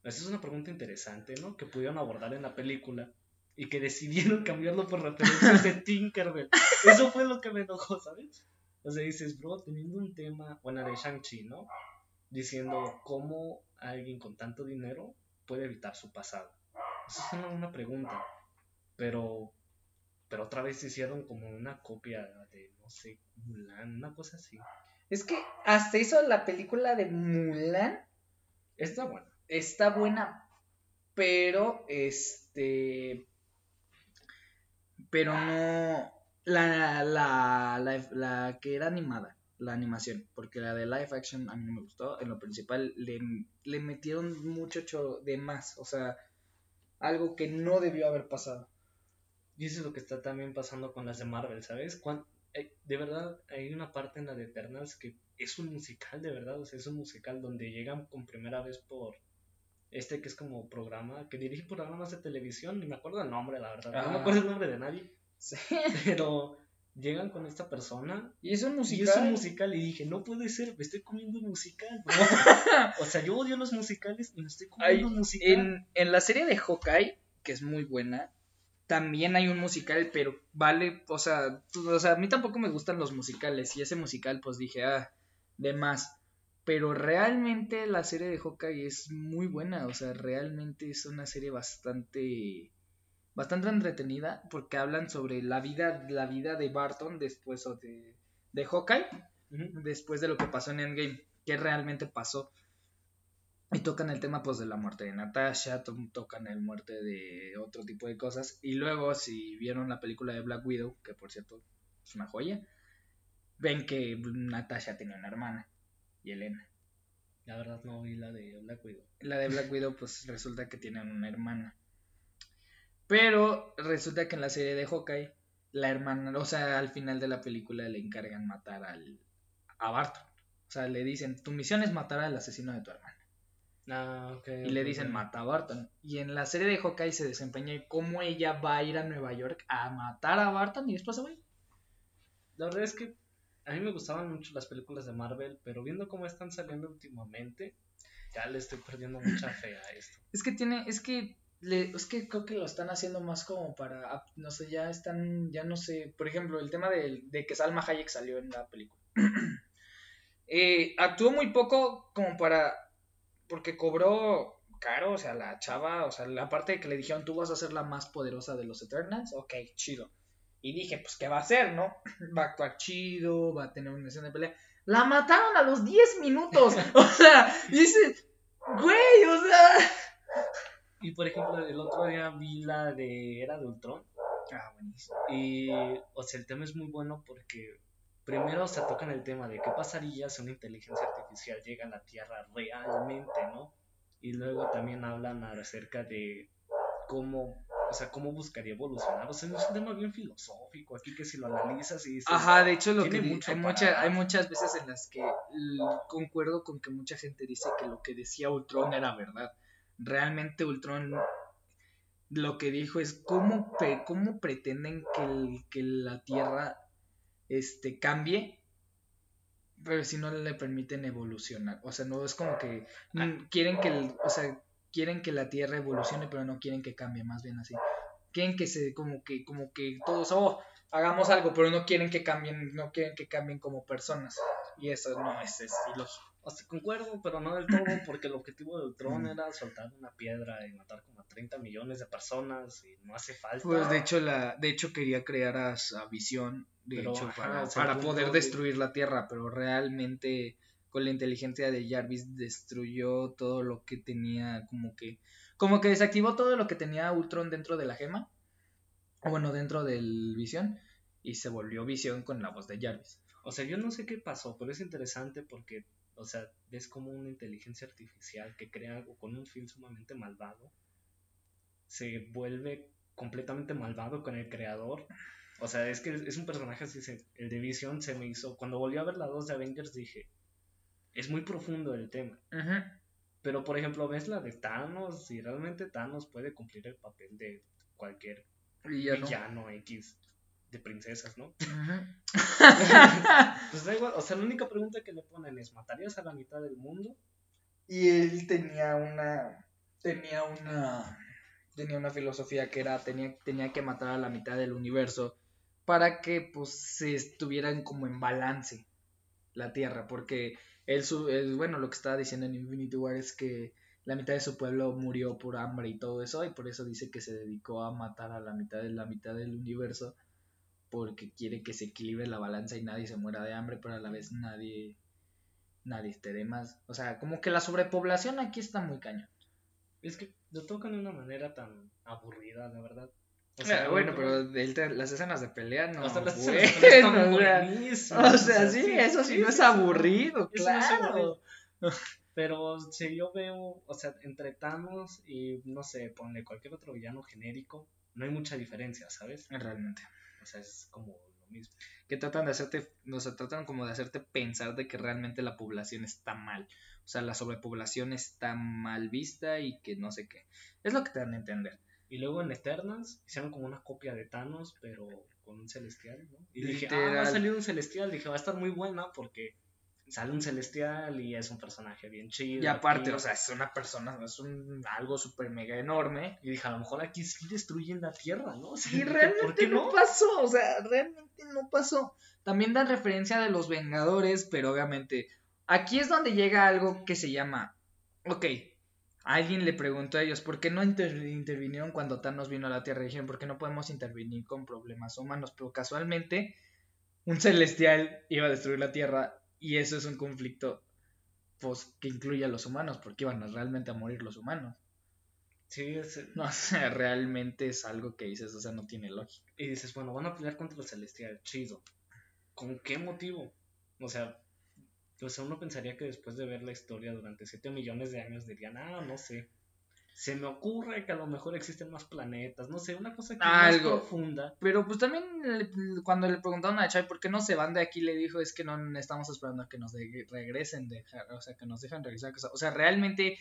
Speaker 1: Esa es una pregunta interesante, ¿no? Que pudieron abordar en la película y que decidieron cambiarlo por referencias de Tinkerbell. Eso fue lo que me enojó, ¿sabes? O sea, dices, bro, teniendo un tema, bueno, de Shang-Chi, ¿no? Diciendo cómo alguien con tanto dinero puede evitar su pasado. Esa es una, una pregunta. Pero, pero otra vez hicieron como una copia de, no sé, Mulan, una cosa así.
Speaker 2: Es que hasta eso la película de Mulan
Speaker 1: Está bueno.
Speaker 2: está buena, pero este, pero no la, la, la, la que era animada, la animación, porque la de live action a mí no me gustó. En lo principal le, le metieron mucho cho- de más, o sea, algo que no debió haber pasado.
Speaker 1: Y eso es lo que está también pasando con las de Marvel, ¿sabes? Cuan- eh, de verdad, hay una parte en la de Eternals que es un musical, de verdad, o sea, es un musical donde llegan con primera vez por este que es como programa, que dirige programas de televisión, ni me acuerdo el nombre, la verdad, no me
Speaker 2: Ah.
Speaker 1: acuerdo el nombre de nadie,
Speaker 2: Sí.
Speaker 1: pero llegan con esta persona
Speaker 2: Y es un
Speaker 1: y
Speaker 2: musical.
Speaker 1: es un musical y dije, no puede ser, me estoy comiendo musical, o sea, yo odio los musicales y me estoy comiendo
Speaker 2: Hay-
Speaker 1: un musical.
Speaker 2: En, en la serie de Hawkeye, que es muy buena, también hay un musical, pero vale, o sea, tú- o sea, a mí tampoco me gustan los musicales, y ese musical, pues dije, ah, de más. Pero realmente la serie de Hawkeye es muy buena, o sea, realmente es una serie bastante, bastante entretenida, porque hablan sobre la vida, la vida de Barton después o de, de Hawkeye, después de lo que pasó en Endgame, que realmente pasó. Y tocan el tema pues de la muerte de Natasha, to- tocan el muerte de otro tipo de cosas. Y luego si vieron la película de Black Widow, que por cierto es una joya, ven que Natasha tenía una hermana, y Elena.
Speaker 1: La verdad no vi la de Black Widow.
Speaker 2: La de Black Widow pues resulta que tienen una hermana. Pero resulta que en la serie de Hawkeye, la hermana, o sea, al final de la película le encargan matar al, a Barton. O sea, le dicen, tu misión es matar al asesino de tu hermana.
Speaker 1: Ah, ok.
Speaker 2: y le dicen mata a Barton. Y en la serie de Hawkeye se desempeña cómo ella va a ir a Nueva York a matar a Barton y después se va. a ir.
Speaker 1: La verdad es que a mí me gustaban mucho las películas de Marvel, pero viendo cómo están saliendo últimamente, ya le estoy perdiendo mucha fe a esto.
Speaker 2: Es que tiene, es que le- es que creo que lo están haciendo más como para, no sé, ya están, ya no sé, por ejemplo, el tema de, de que Salma Hayek salió en la película. Eh, actuó muy poco como para, porque cobró caro, o sea, la chava, o sea, la parte de que le dijeron, tú vas a ser la más poderosa de los Eternals, ok, chido. Y dije, pues, ¿qué va a hacer, no? Va a actuar chido, va a tener una escena de pelea. La mataron a los 10 minutos, o sea, dices, güey, o sea...
Speaker 1: Y por ejemplo, el otro día vi la de Era de Ultron.
Speaker 2: Ah, buenísimo.
Speaker 1: Y, o sea, el tema es muy bueno porque primero se tocan el tema de qué pasaría si una inteligencia artificial llega a la Tierra realmente, ¿no? Y luego también hablan acerca de cómo, o sea, cómo buscaría evolucionar. O sea, es un tema bien filosófico aquí que si lo analizas y dices,
Speaker 2: Ajá, de hecho lo que
Speaker 1: mucho
Speaker 2: hay, mucha- hay muchas veces en las que concuerdo con que mucha gente dice que lo que decía Ultron era verdad. Realmente Ultron lo que dijo es cómo, cómo pretenden que, el- que la Tierra este, cambie, pero si no le permiten evolucionar. O sea, no es como que mm, quieren que el- o sea, quieren que la Tierra evolucione, pero no quieren que cambie, más bien así. Quieren que se, como que, como que todos, oh, hagamos algo, pero no quieren que cambien, no quieren que cambien como personas. Y eso no es, es ilógico.
Speaker 1: O sea, concuerdo, pero no del todo, porque el objetivo de Ultron era soltar una piedra y matar como a 30 millones de personas y no hace falta.
Speaker 2: Pues de hecho la, de hecho quería crear a, a Visión, de
Speaker 1: Pero,
Speaker 2: hecho,
Speaker 1: ajá,
Speaker 2: para,
Speaker 1: el
Speaker 2: para poder
Speaker 1: de-
Speaker 2: destruir la Tierra, pero realmente con la inteligencia de Jarvis destruyó todo lo que tenía, como que, como que desactivó todo lo que tenía Ultron dentro de la gema, o bueno, dentro del Visión, y se volvió Visión con la voz de Jarvis.
Speaker 1: O sea, yo no sé qué pasó, pero es interesante porque, o sea, ves como una inteligencia artificial que crea algo con un fin sumamente malvado se vuelve completamente malvado con el creador. O sea, es que es un personaje así, el de Vision se me hizo, cuando volví a ver la 2 de Avengers dije, es muy profundo el tema. Pero, por ejemplo, ves la de Thanos y realmente Thanos puede cumplir el papel de cualquier villano X de princesas, ¿no? Pues da igual, o sea, la única pregunta que le ponen es, ¿matarías a la mitad del mundo?
Speaker 2: Y él tenía una. Tenía una. Tenía una filosofía que era. Tenía, tenía que matar a la mitad del universo. Para que pues se estuvieran como en balance la Tierra. Porque él, su, él, bueno, lo que estaba diciendo en Infinity War es que la mitad de su pueblo murió por hambre y todo eso. Y por eso dice que se dedicó a matar a la mitad de la mitad del universo. Porque quiere que se equilibre la balanza y nadie se muera de hambre, pero a la vez nadie nadie esté más. O sea, como que la sobrepoblación aquí está muy cañón.
Speaker 1: Es que lo tocan de una manera tan aburrida, la verdad. O
Speaker 2: Ah, bueno,
Speaker 1: no-
Speaker 2: pero el las escenas de pelea no.
Speaker 1: hasta las
Speaker 2: bueno,
Speaker 1: escenas de pelea están
Speaker 2: o sea, o sea, sí, eso sí, no es aburrido,
Speaker 1: Eso es
Speaker 2: claro.
Speaker 1: aburrido. Pero si yo veo, o sea, entre Thanos y no sé, ponle cualquier otro villano genérico, no hay mucha diferencia, ¿sabes?
Speaker 2: Realmente.
Speaker 1: O sea, es como lo mismo.
Speaker 2: Que tratan de hacerte, o sea, tratan como de hacerte pensar de que realmente la población está mal. O sea, la sobrepoblación está mal vista y que no sé qué. Es lo que te dan a entender.
Speaker 1: Y luego en Eternals hicieron como una copia de Thanos, pero con un celestial, ¿no? Y dije, ah, va a salir un celestial. Dije, va a estar muy buena porque sale un celestial y es un personaje bien chido.
Speaker 2: Y aparte,
Speaker 1: aquí.
Speaker 2: o sea, es una persona, es un algo súper mega enorme.
Speaker 1: Y dije, a lo mejor aquí sí destruyen la Tierra, ¿no? Sea,
Speaker 2: Y realmente
Speaker 1: ¿por qué
Speaker 2: no?
Speaker 1: no?
Speaker 2: pasó, o sea, realmente no pasó. También dan referencia de los Vengadores, pero obviamente aquí es donde llega algo que se llama, ok, alguien le preguntó a ellos, ¿por qué no inter- intervinieron cuando Thanos vino a la Tierra? Y dijeron, ¿por qué no podemos intervenir con problemas humanos? Pero casualmente, un celestial iba a destruir la Tierra y eso es un conflicto pues, que incluye a los humanos, porque iban a realmente a morir los humanos.
Speaker 1: Sí, es-
Speaker 2: No, o sea, realmente es algo que dices, o sea, no tiene lógica.
Speaker 1: y dices, bueno, van a pelear contra el celestial, chido. ¿Con qué motivo? O sea, sea, uno pensaría que después de ver la historia durante 7 millones de años dirían, ah, no sé. Se me ocurre que a lo mejor existen más planetas, no sé, una cosa que más
Speaker 2: Algo.
Speaker 1: profunda.
Speaker 2: Pero pues también le- cuando le preguntaron a Chai por qué no se van de aquí, le dijo es que no estamos esperando a que nos de- regresen, de, o sea, que nos dejan regresar. O sea, realmente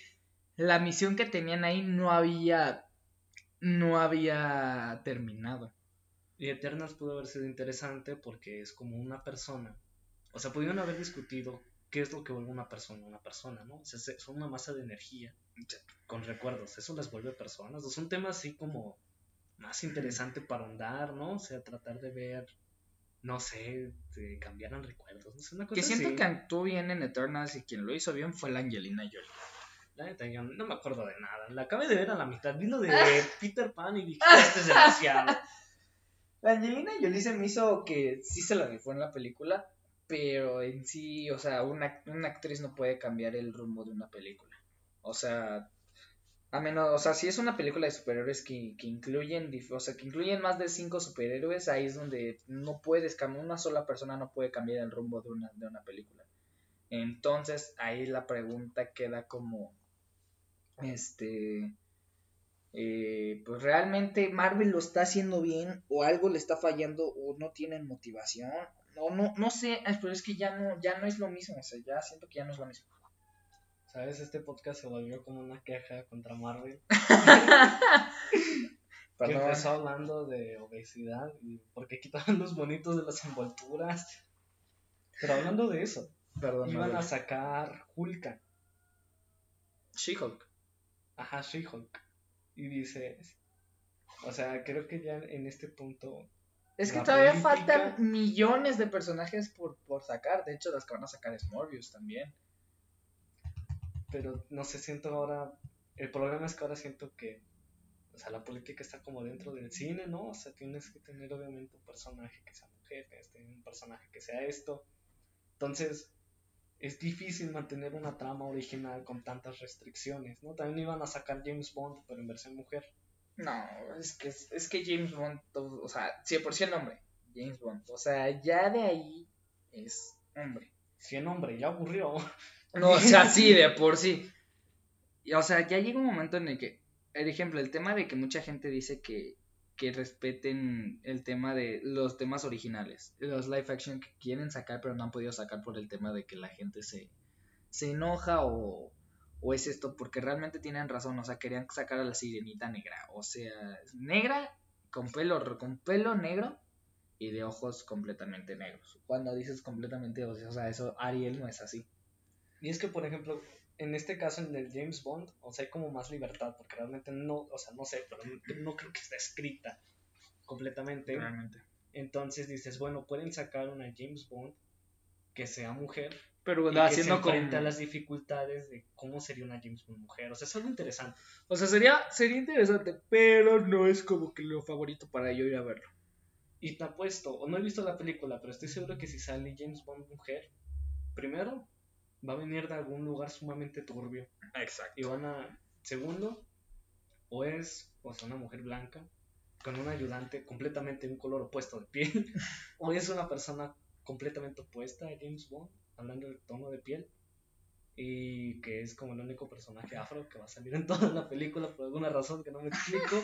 Speaker 2: la misión que tenían ahí no había, no había terminado.
Speaker 1: Y Eternals pudo haber sido interesante porque es como una persona. O sea, pudieron haber discutido qué es lo que vuelve una persona una persona, ¿no? O sea, se- son una masa de energía con recuerdos. Eso las vuelve personas. Es un tema así como más interesante para ahondar, ¿no? O sea, tratar de ver, no sé, de cambiaran recuerdos. No sé, una cosa
Speaker 2: Que siento
Speaker 1: así.
Speaker 2: que actuó bien en Eternals y quien lo hizo bien fue la Angelina Jolie.
Speaker 1: La neta, yo no me acuerdo de nada. La acabé de ver a la mitad. Vino de. Peter Pan y dije, este es demasiado.
Speaker 2: La Angelina Jolie se me hizo que sí se la rifó en la película, pero en sí, o sea, una, una actriz no puede cambiar el rumbo de una película. O sea, a menos, o sea, si es una película de superhéroes que, que incluyen, o sea, que incluyen más de cinco superhéroes, ahí es donde no puedes una sola persona no puede cambiar el rumbo de una, de una película. Entonces, ahí la pregunta queda como, este, eh, pues realmente Marvel lo está haciendo bien o algo le está fallando o no tienen motivación. No, no, no sé, pero es que ya no, ya no es lo mismo, o sea, ya siento que ya no es lo mismo.
Speaker 1: ¿Sabes? Este podcast se volvió como una queja contra Marvel. que empezó hablando de obesidad y porque quitaban los bonitos de las envolturas. Pero hablando de eso,
Speaker 2: Perdón,
Speaker 1: iban a sacar Hulka,
Speaker 2: She-Hulk.
Speaker 1: ajá, She-Hulk. Y dices, o sea, creo que ya en este punto,
Speaker 2: Es que
Speaker 1: La
Speaker 2: todavía
Speaker 1: política-
Speaker 2: faltan millones de personajes por, por sacar. De hecho, las que van a sacar es Morbius también.
Speaker 1: pero no sé, siento ahora, el problema es que ahora siento que, o sea, la política está como dentro del cine, ¿no? O sea, tienes que tener obviamente un personaje que sea mujer, tienes que tener un personaje que sea esto. Entonces, es difícil mantener una trama original con tantas restricciones, ¿no? También iban a sacar James Bond, pero en versión mujer.
Speaker 2: No, es que, es que James Bond, todo- o sea, sí, por sí el nombre, James Bond. O sea, ya de ahí es hombre.
Speaker 1: Si el hombre ya aburrió.
Speaker 2: No, o sea, sí, de por sí. Y, o sea, ya llega un momento en el que, por ejemplo, el tema de que mucha gente dice que, que respeten el tema de los temas originales, los live action que quieren sacar pero no han podido sacar por el tema de que la gente se, se enoja o, o es esto, porque realmente tienen razón, o sea, querían sacar a la sirenita negra, o sea, negra con pelo, con pelo negro y de ojos completamente negros. Cuando dices completamente, o sea, eso Ariel no es así.
Speaker 1: Y es que, por ejemplo, en este caso, en el James Bond, o sea, hay como más libertad, porque realmente no, o sea, no sé, pero no, no creo que esté escrita completamente.
Speaker 2: Realmente.
Speaker 1: Entonces dices, bueno, pueden sacar una James Bond que sea mujer
Speaker 2: Pero
Speaker 1: y que
Speaker 2: haciendo
Speaker 1: se a las dificultades de cómo sería una James Bond mujer. O sea, es algo interesante.
Speaker 2: O sea, sería, sería interesante, pero no es como que lo favorito para yo ir a verlo.
Speaker 1: Y te apuesto, o no he visto la película, pero estoy seguro que si sale James Bond mujer, primero, va a venir de algún lugar sumamente turbio.
Speaker 2: Exacto.
Speaker 1: Y van a, segundo, o es o sea, una mujer blanca, con un ayudante completamente de un color opuesto de piel, o es una persona completamente opuesta a James Bond, hablando del tono de piel, y que es como el único personaje afro que va a salir en toda la película por alguna razón que no me explico.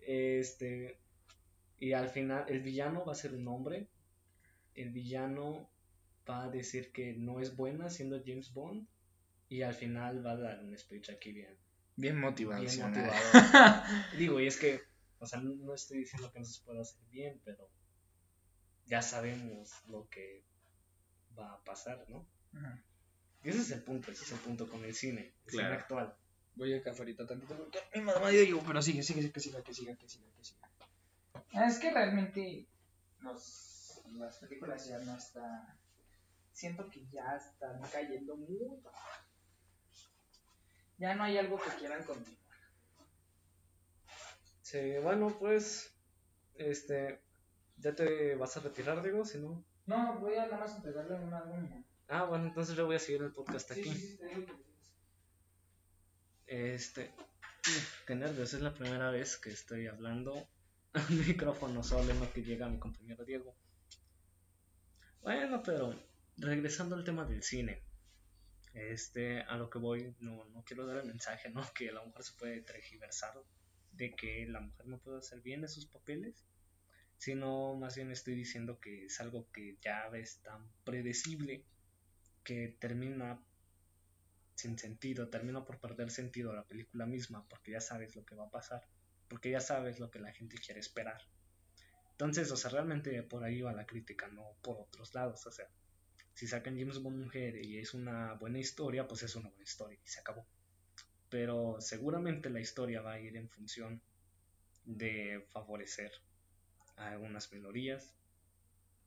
Speaker 1: Este, y al final el villano va a ser un hombre, el villano va a decir que no es buena siendo James Bond, y al final va a dar un speech aquí bien,
Speaker 2: Bien motivado.
Speaker 1: bien motivador. Digo, y es que, o sea, no estoy diciendo que no se pueda hacer bien, pero ya sabemos lo que va a pasar, ¿no?
Speaker 2: Ajá.
Speaker 1: Y ese es el punto, ese es el punto con el cine, el cine actual.
Speaker 2: Voy acá afuera tantito porque mi mamá digo, pero sigue, sigue, que siga, que siga, que siga, que siga. Ah, Es que realmente los, las películas ya no están. Siento que ya están cayendo muy bajo. Ya no hay algo que quieran continuar.
Speaker 1: Sí, bueno, pues, este, ¿ya te vas a retirar, digo? Si no...
Speaker 2: No, voy a nada más entregarle un álbum.
Speaker 1: Ah, bueno, entonces yo voy a seguir el podcast
Speaker 2: Sí,
Speaker 1: aquí.
Speaker 2: sí, sí,
Speaker 1: Este, uf, qué nervios, es la primera vez que estoy hablando a un micrófono solo en lo que llega mi compañero Diego. Bueno, pero regresando al tema del cine, este, a lo que voy, no, no quiero dar el mensaje, ¿no? Que a lo mejor se puede tergiversar de que la mujer no puede hacer bien esos papeles, sino más bien estoy diciendo que es algo que ya ves tan predecible que termina sin sentido, termina por perder sentido la película misma, porque ya sabes lo que va a pasar, porque ya sabes lo que la gente quiere esperar. Entonces, o sea, realmente por ahí va la crítica, no por otros lados, o sea, si sacan James Bond mujer y es una buena historia, pues es una buena historia y se acabó. Pero seguramente la historia va a ir en función de favorecer algunas minorías,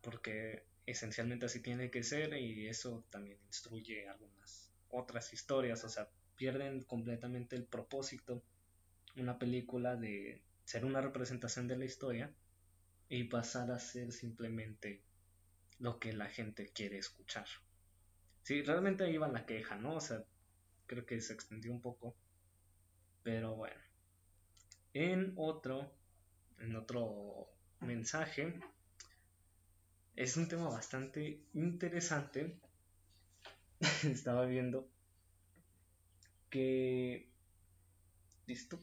Speaker 1: porque esencialmente así tiene que ser y eso también instruye algunas otras historias, o sea, pierden completamente el propósito una película de ser una representación de la historia y pasar a ser simplemente lo que la gente quiere escuchar. Sí, realmente ahí va la queja, ¿no? O sea, creo que se extendió un poco, pero bueno. En otro, en otro mensaje, es un tema bastante interesante. Estaba viendo que... ¿Listo?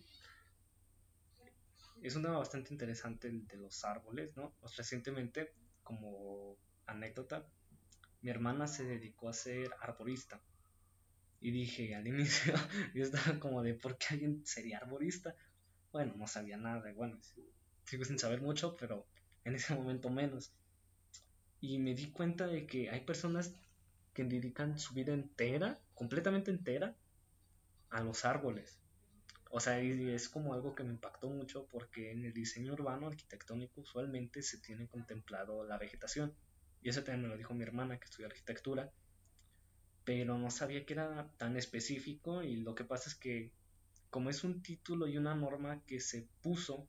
Speaker 1: Es un tema bastante interesante el de los árboles, ¿no? Pues recientemente, como anécdota, mi hermana se dedicó a ser arborista. Y dije al inicio, yo estaba como de, ¿por qué alguien sería arborista? Bueno, no sabía nada, bueno, sigo sin saber mucho, pero en ese momento menos. Y me di cuenta de que hay personas que dedican su vida entera, completamente entera, a los árboles. O sea, y es como algo que me impactó mucho porque en el diseño urbano arquitectónico usualmente se tiene contemplado la vegetación. Y eso también me lo dijo mi hermana que estudia arquitectura. Pero no sabía que era tan específico y lo que pasa es que como es un título y una norma que se puso,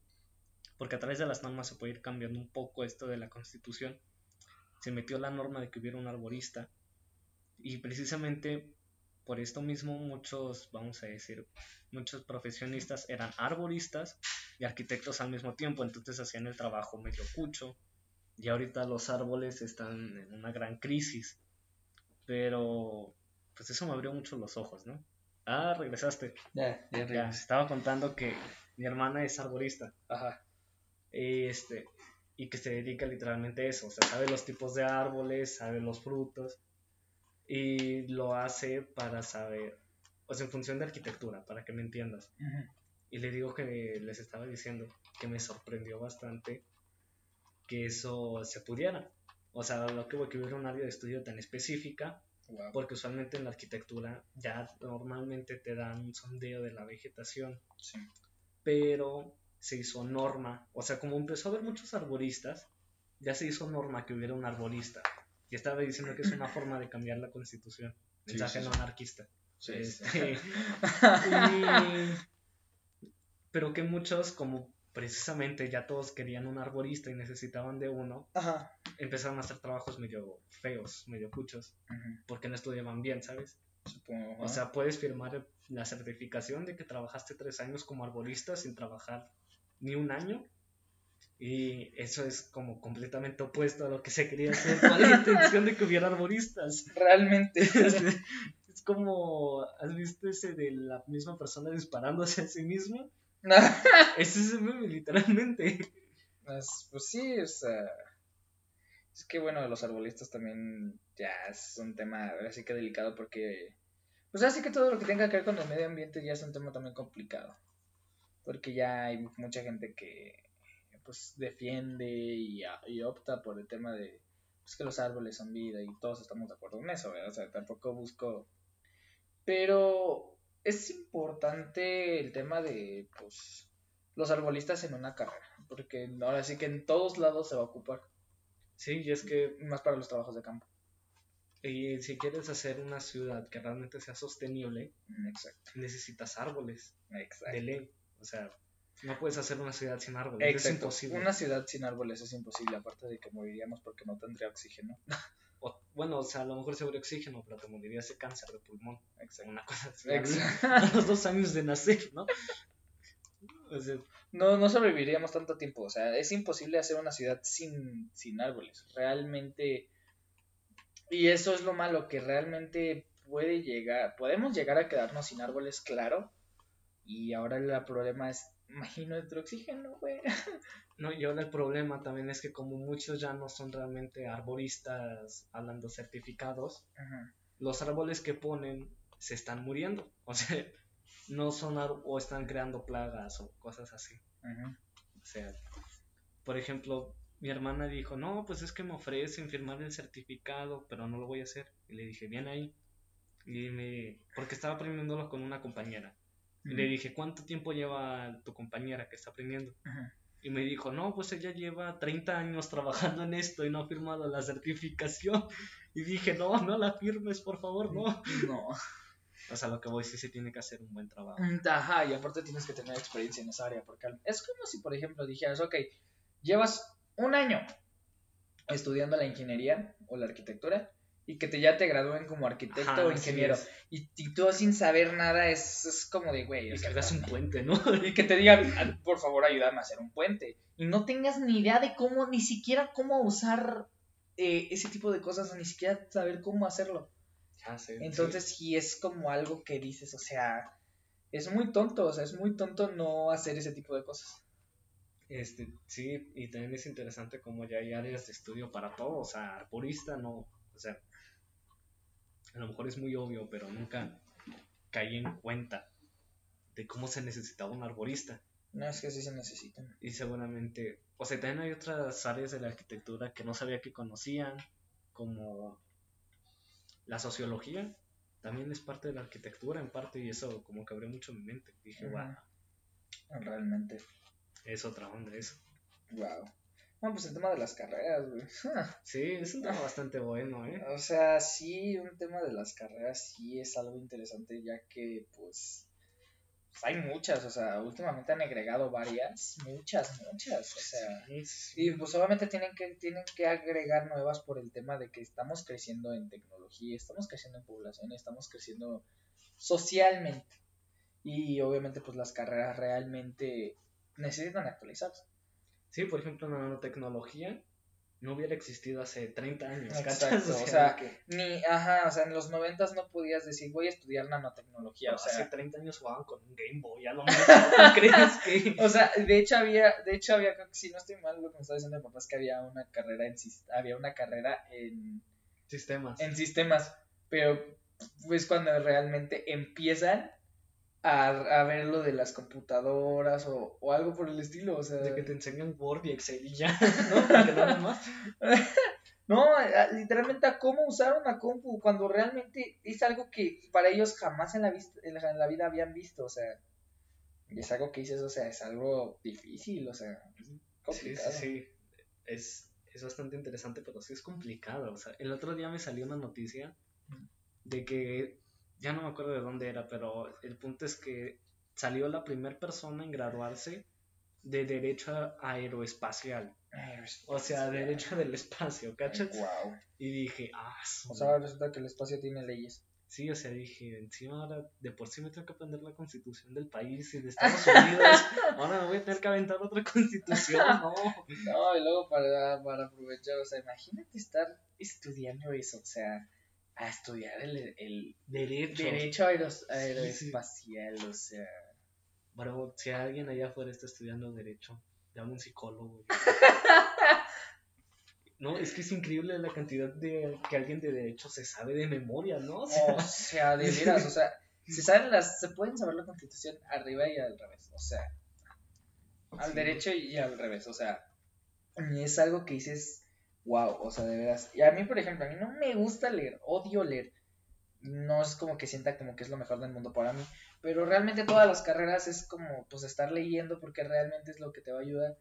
Speaker 1: porque a través de las normas se puede ir cambiando un poco esto de la constitución, se metió la norma de que hubiera un arborista y precisamente por esto mismo muchos, vamos a decir, muchos profesionistas eran arboristas y arquitectos al mismo tiempo, entonces hacían el trabajo medio cucho y ahorita los árboles están en una gran crisis, pero pues eso me abrió mucho los ojos, ¿no? Ah, regresaste.
Speaker 2: Ya, ya,
Speaker 1: Ya, estaba contando que mi hermana es arborista. Ajá. Este, y que se dedica literalmente a eso. O sea, sabe los tipos de árboles, sabe los frutos. Y lo hace para saber, o sea, en función de arquitectura, para que me entiendas.
Speaker 2: Ujú.
Speaker 1: Y le digo que les estaba diciendo que me sorprendió bastante que eso se pudiera. O sea, lo que voy que hubiera un área de estudio tan específica
Speaker 2: Guau.
Speaker 1: porque usualmente en la arquitectura ya normalmente te dan un sondeo de la vegetación,
Speaker 2: Sí.
Speaker 1: pero se hizo norma, o sea, como empezó a haber muchos arboristas, ya se hizo norma que hubiera un arborista. Y estaba diciendo que es una forma de cambiar la constitución, mensaje
Speaker 2: sí,
Speaker 1: no anarquista.
Speaker 2: Sí, sí.
Speaker 1: Este, y- pero que muchos, como precisamente ya todos querían un arborista y necesitaban de uno,
Speaker 2: Ajá.
Speaker 1: empezaron a hacer trabajos medio feos, medio cuchos, porque no estudiaban bien, ¿sabes?
Speaker 2: Supongo.
Speaker 1: O sea, puedes firmar la certificación de que trabajaste tres años como arborista sin trabajar ni un año Y eso es como completamente opuesto a lo que se quería hacer con la intención de que hubiera arboristas.
Speaker 2: Realmente.
Speaker 1: Es como, ¿has visto ese de la misma persona disparándose a sí misma?
Speaker 2: No,
Speaker 1: Ese es el meme, literalmente.
Speaker 2: pues, pues sí, o sea. Es que bueno, los arbolistas también ya es un tema así que delicado porque. Pues así que todo lo que tenga que ver con el medio ambiente ya es un tema también complicado. Porque ya hay mucha gente que pues defiende y, a- y opta por el tema de pues, que los árboles son vida y todos estamos de acuerdo en eso, ¿verdad? O sea, tampoco busco. Pero es importante el tema de pues los arbolistas en una carrera, porque ahora sí que en todos lados se va a ocupar,
Speaker 1: Sí, y es que
Speaker 2: más para los trabajos de campo.
Speaker 1: y si quieres hacer una ciudad que realmente sea sostenible,
Speaker 2: Exacto,
Speaker 1: necesitas árboles
Speaker 2: exacto.
Speaker 1: de ley. O sea, no puedes hacer una ciudad sin árboles. Es imposible.
Speaker 2: Una ciudad sin árboles es imposible, aparte de que moriríamos porque no tendría oxígeno.
Speaker 1: O- bueno, o sea, a lo mejor se habría oxígeno, pero te morirías de cáncer de pulmón.
Speaker 2: Exacto.
Speaker 1: Una cosa así.
Speaker 2: Exacto.
Speaker 1: A los dos años de nacer, ¿no? O sea,
Speaker 2: No, no sobreviviríamos tanto tiempo. O sea, es imposible hacer una ciudad sin, sin árboles. Realmente. Y eso es lo malo, que realmente puede llegar. Podemos llegar a quedarnos sin árboles, claro. Y ahora el problema es. Imagino el oxígeno, güey.
Speaker 1: no, y ahora el problema también es que como muchos ya no son realmente arboristas hablando certificados,
Speaker 2: Ajá.
Speaker 1: los árboles que ponen se están muriendo. O sea, no son o están creando plagas o cosas así.
Speaker 2: Ajá.
Speaker 1: O sea, por ejemplo, mi hermana dijo, no, pues es que me ofrecen firmar el certificado, pero no lo voy a hacer. Y le dije, bien ahí. Y me... Porque estaba aprendiéndolo con una compañera. Y le dije, ¿cuánto tiempo lleva tu compañera que está aprendiendo? Y me dijo, no, pues ella lleva 30 años trabajando en esto y no ha firmado la certificación. Y dije, no, no la firmes, por favor, no.
Speaker 2: No.
Speaker 1: O sea, lo que voy sí se tiene que hacer un buen trabajo.
Speaker 2: Ajá, y aparte tienes que tener experiencia en esa área, porque es como si, por ejemplo, dijeras, ok, llevas un año estudiando la ingeniería o la arquitectura y que te, ya te gradúen como arquitecto
Speaker 1: Ajá,
Speaker 2: o ingeniero y, y tú sin saber nada es, es como de, güey,
Speaker 1: Y que hagas un puente, ¿no?
Speaker 2: y que te digan, "Ah, por favor, ayúdame a hacer un puente. Y no tengas ni idea de cómo, ni siquiera cómo usar eh, ese tipo de cosas, ni siquiera saber cómo hacerlo.
Speaker 1: Ya sé, sí.
Speaker 2: Entonces sí es como algo que dices, o sea, es muy tonto, o sea, es muy tonto no hacer ese tipo de cosas.
Speaker 1: Este, sí, y también es interesante como ya hay áreas de estudio para todo, o sea, arborista no, o sea, a lo mejor es muy obvio, pero nunca caí en cuenta de cómo se necesitaba un arborista.
Speaker 2: No es que sí se necesitan.
Speaker 1: Y seguramente, o sea, también hay otras áreas de la arquitectura que no sabía que conocían, como la sociología, también es parte de la arquitectura en parte, y eso como que abrió mucho mi mente. Dije, wow.
Speaker 2: Realmente,
Speaker 1: es otra onda eso.
Speaker 2: wow. Bueno, pues el tema de las carreras, güey.
Speaker 1: Sí, es un tema bastante bueno, ¿eh?
Speaker 2: O sea, sí, un tema de las carreras sí es algo interesante, ya que, pues, pues, hay muchas, o sea, últimamente han agregado varias, muchas, muchas, o sea,
Speaker 1: Sí, sí.
Speaker 2: y pues obviamente tienen que, tienen que agregar nuevas por el tema de que estamos creciendo en tecnología, estamos creciendo en población, estamos creciendo socialmente, y obviamente pues las carreras realmente necesitan actualizarse.
Speaker 1: Sí, por ejemplo, la nanotecnología no hubiera existido hace 30 años.
Speaker 2: Exacto, o sea,
Speaker 1: que
Speaker 2: Ni, ajá, o sea, en los noventas no podías decir voy a estudiar nanotecnología, o sea,
Speaker 1: hace 30 años jugaban con un Game Boy, a lo mejor ¿no crees que...
Speaker 2: O sea, de hecho había, de hecho había, creo que si no estoy mal, lo que me estaba diciendo mi papá es que había una carrera en había una carrera en,
Speaker 1: Sistemas.
Speaker 2: en sistemas, pero pues cuando realmente empiezan a, a ver lo de las computadoras o, o algo por el estilo, o sea,
Speaker 1: De que te enseñan Word y Excel y ya, ¿no? Nada más.
Speaker 2: no, a- literalmente a cómo usar una compu cuando realmente es algo que para ellos jamás en la, vis- en la, en la vida habían visto, o sea, es algo que dices, o sea, es algo difícil, o sea, es
Speaker 1: Sí,
Speaker 2: complicado.
Speaker 1: sí, sí. Es, es bastante interesante, pero sí es complicado. O sea, el otro día me salió una noticia de que, ya no me acuerdo de dónde era, pero el punto es que salió la primera persona en graduarse de Derecho Aeroespacial. O sea, Derecho del Espacio, ¿cachas?
Speaker 2: Wow.
Speaker 1: Y dije, ah,
Speaker 2: O sea, resulta que el espacio tiene leyes.
Speaker 1: Sí, o sea, dije, encima ahora de por sí me tengo que aprender la constitución del país y de Estados Unidos. ahora me voy a tener que aventar otra constitución, no.
Speaker 2: No, y luego para, para aprovechar, o sea, imagínate estar estudiando eso, o sea, a estudiar el, el
Speaker 1: Derecho.
Speaker 2: derecho aeros-
Speaker 1: sí.
Speaker 2: aeroespacial, o sea.
Speaker 1: Bro, si alguien allá afuera está estudiando Derecho, llama un psicólogo. No, es que es increíble la cantidad de que alguien de Derecho se sabe de memoria, ¿no? O sea,
Speaker 2: O sea, de veras, o sea, se saben las, se pueden saber la constitución arriba y al revés, o sea, al
Speaker 1: Sí.
Speaker 2: derecho y al revés, o sea, es algo que dices, wow, o sea, de veras. Y a mí, por ejemplo, a mí no me gusta leer, odio leer. No es como que sienta como que es lo mejor del mundo para mí, pero realmente todas las carreras es como pues estar leyendo porque realmente es lo que te va a ayudar.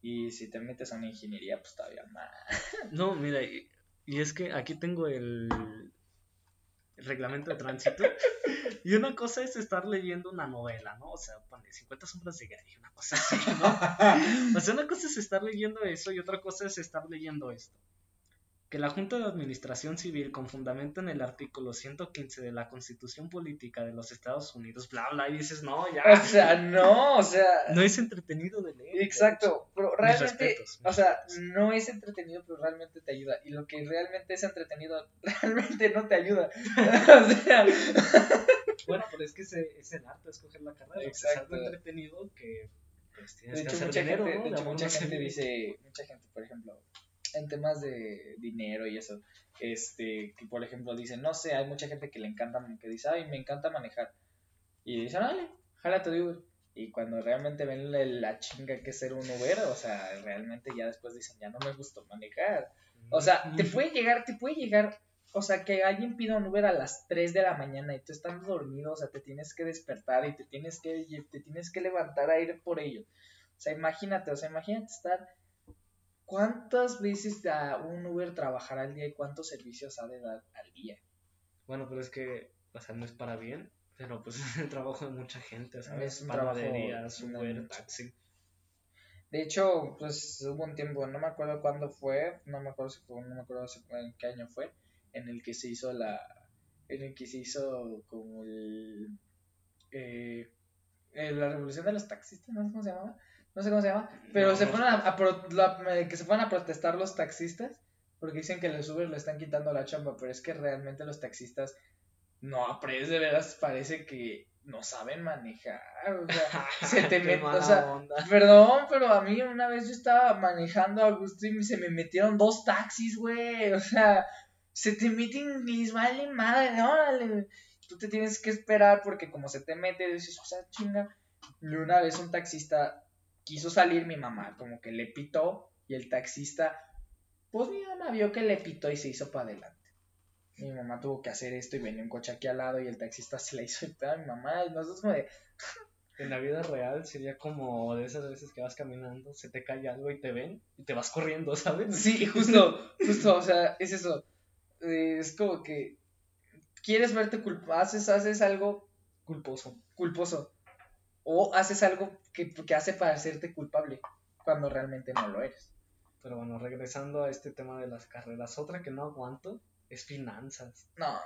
Speaker 2: Y si te metes a una ingeniería, pues todavía más.
Speaker 1: No, mira, y, es que aquí tengo el reglamento de tránsito. Y una cosa es estar leyendo una novela, ¿no? O sea, pone 50 sombras de Grey, una cosa así, ¿no? O sea, una cosa es estar leyendo eso y otra cosa es estar leyendo esto. Que la Junta de Administración Civil, con fundamento en el artículo 115 de la Constitución Política de los Estados Unidos, bla, bla, y dices, no, ya.
Speaker 2: O sea, no, o sea,
Speaker 1: no es entretenido de leer. de
Speaker 2: Exacto, pero
Speaker 1: Mis
Speaker 2: realmente,
Speaker 1: respetos, mis
Speaker 2: o sea,
Speaker 1: respetos.
Speaker 2: no es entretenido, pero realmente te ayuda. Y lo que realmente es entretenido, realmente no te ayuda. o sea,
Speaker 1: Bueno, pero es que ese, es el arte de escoger la carrera. es algo entretenido que pues, tienes
Speaker 2: de
Speaker 1: que
Speaker 2: hecho,
Speaker 1: hacer
Speaker 2: mucha
Speaker 1: dinero,
Speaker 2: gente,
Speaker 1: ¿no?
Speaker 2: de hecho, mucha gente dice, mucha gente, por ejemplo, en temas de dinero y eso, este, que por ejemplo dicen, no sé, hay mucha gente que le encanta, que dice, ay, me encanta manejar. Y dicen, dale, jálate de Uber. Y cuando realmente ven la, la chinga que es ser un Uber, o sea, realmente ya después dicen, ya no me gustó manejar. O sea, te puede llegar, te puede llegar, o sea, que alguien pida un Uber a las 3 de la mañana y tú estás dormido, o sea, te tienes que despertar y te tienes que, te tienes que levantar a ir por ello. O sea, imagínate, o sea, imagínate estar, ¿cuántas veces a un Uber trabajará al día y cuántos servicios ha de dar al día?
Speaker 1: Bueno, pero es que, o sea, no es para bien, pero pues es el trabajo de mucha gente, ¿sabes?
Speaker 2: Es un trabajo
Speaker 1: Panaderías, Uber, taxi.
Speaker 2: De hecho, pues hubo un tiempo, no me acuerdo cuándo fue, no me acuerdo si fue, no me acuerdo si fue- en qué año fue, en el que se hizo la, en el que se hizo como el, eh, eh, la revolución de los taxistas, no cómo se llamaba, no sé cómo se llama, pero
Speaker 1: No,
Speaker 2: se fueron a, a pro- la- que se fueron a protestar los taxistas porque dicen que los Uber le están quitando la chamba, pero es que realmente los taxistas no aprendes de veras, parece que no saben manejar, o sea, se te meten, o sea,
Speaker 1: onda.
Speaker 2: Perdón, pero a mí una vez yo estaba manejando a gusto y se me metieron dos taxis, güey. O sea, se te meten y les vale madre, órale. Tú te tienes que esperar porque como se te mete, dices, o sea, chinga. Y una vez un taxista quiso salir, mi mamá como que le pitó y el taxista, pues mi mamá vio que le pitó y se hizo para adelante. Mi mamá tuvo que hacer esto y venía un coche aquí al lado y el taxista se la hizo pedo a mi mamá y nosotros como de,
Speaker 1: En la vida real sería como de esas veces que vas caminando, se te cae algo y te ven y te vas corriendo, ¿sabes?
Speaker 2: Sí, justo, justo, o sea, es eso. Eh, es como que quieres verte culpable, haces, haces algo
Speaker 1: Culposo.
Speaker 2: culposo o haces algo que, que hace parecerte culpable cuando realmente no lo eres.
Speaker 1: Pero bueno, regresando a este tema de las carreras, otra que no aguanto es finanzas.
Speaker 2: No,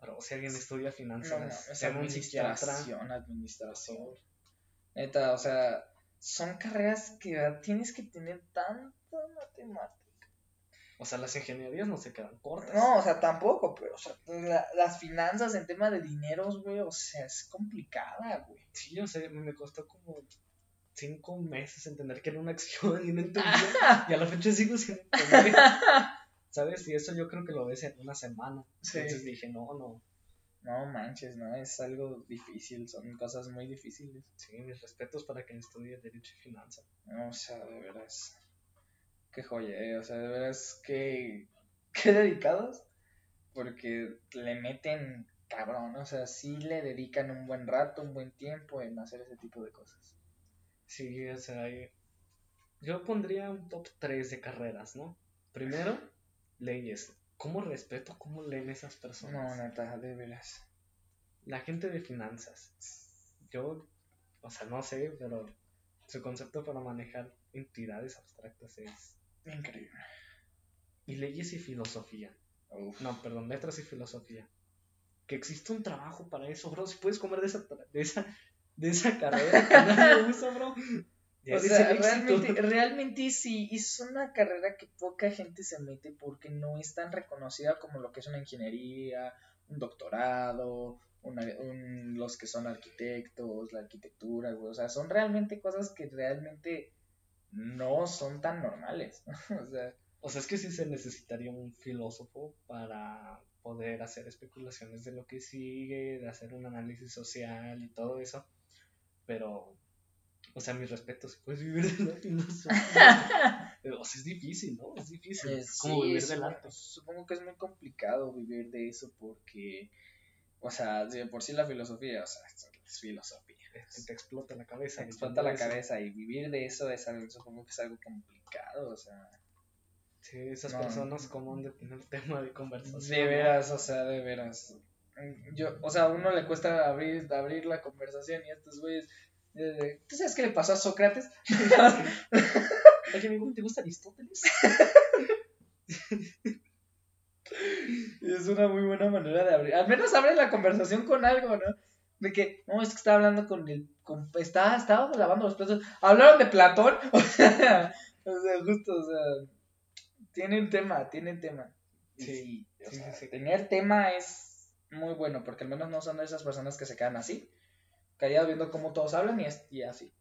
Speaker 1: Pero si alguien estudia
Speaker 2: no,
Speaker 1: finanzas,
Speaker 2: no, es
Speaker 1: un psiquiatra,
Speaker 2: administración, administración. Neta, o sea, son carreras que tienes que tener tanta matemática.
Speaker 1: O sea, las ingenierías no se quedan cortas.
Speaker 2: No, o sea, tampoco, pero o sea, la- las finanzas en tema de dineros, güey, o sea, es complicada, güey.
Speaker 1: Sí, yo sé, me costó como cinco meses entender que era una acción y no entendía. y a la fecha sigo sin entender. ¿Sabes? Y eso yo creo que lo ves en una semana.
Speaker 2: Sí.
Speaker 1: Entonces dije, no, no.
Speaker 2: No manches, no, es algo difícil, son cosas muy difíciles.
Speaker 1: Sí, mis respetos para quien estudie Derecho y Finanzas.
Speaker 2: O sea, de veras. Qué joya, eh, o sea, de veras que. Qué dedicados. Porque le meten cabrón, o sea, sí le dedican un buen rato, un buen tiempo en hacer ese tipo de cosas.
Speaker 1: Sí, o sea, yo pondría un top 3 de carreras, ¿no? Primero, leyes. ¿Cómo respeto cómo leen esas
Speaker 2: No,
Speaker 1: personas?
Speaker 2: neta, de veras.
Speaker 1: La gente de finanzas. Yo, o sea, no sé, pero su concepto para manejar entidades abstractas es...
Speaker 2: Increíble.
Speaker 1: Y leyes y filosofía.
Speaker 2: Uf.
Speaker 1: No, perdón, letras y filosofía. que existe un trabajo para eso, bro. Si puedes comer de esa, de esa, de esa carrera que nadie usa, bro. ya
Speaker 2: O sea, realmente, realmente sí, es una carrera que poca gente se mete porque no es tan reconocida como lo que es una ingeniería, un doctorado, una- un- los que son arquitectos, la arquitectura, güey. O sea, son realmente cosas que realmente no son tan normales. o sea,
Speaker 1: O sea, es que sí se necesitaría un filósofo para poder hacer especulaciones de lo que sigue, de hacer un análisis social y todo eso. Pero, o sea, mis respetos, si puedes vivir de la filosofía. O sea, es difícil, ¿no? Es difícil.
Speaker 2: Eh,
Speaker 1: como
Speaker 2: sí,
Speaker 1: vivir del arte.
Speaker 2: Supongo que es muy complicado vivir de eso porque, o sea, de por sí la filosofía, o sea, es filosofía.
Speaker 1: Te, te explota la cabeza.
Speaker 2: Explota la
Speaker 1: eso.
Speaker 2: cabeza y vivir de eso es algo, supongo que es algo complicado, o sea.
Speaker 1: Sí, esas
Speaker 2: No.
Speaker 1: personas como han de tener tema de conversación.
Speaker 2: De veras, o sea, de veras. Yo, o sea, a uno le cuesta abrir, abrir la conversación y a estos güeyes. eh, ¿Tú sabes qué le pasó a Sócrates?
Speaker 1: Oye, amigo, ¿te gusta Aristóteles?
Speaker 2: Es una muy buena manera de abrir. Al menos abre la conversación con algo, ¿no? De que, no, es que estaba hablando con el. Con, estaba, estaba lavando los platos. Hablaron de Platón. O sea, o sea, justo, o sea. Tienen tema, tienen tema. Y
Speaker 1: Sí,
Speaker 2: o
Speaker 1: sí,
Speaker 2: sea,
Speaker 1: sí, sí.
Speaker 2: Tener tema es muy bueno, porque al menos no son de esas personas que se quedan así, callados viendo cómo todos hablan y, es, y así.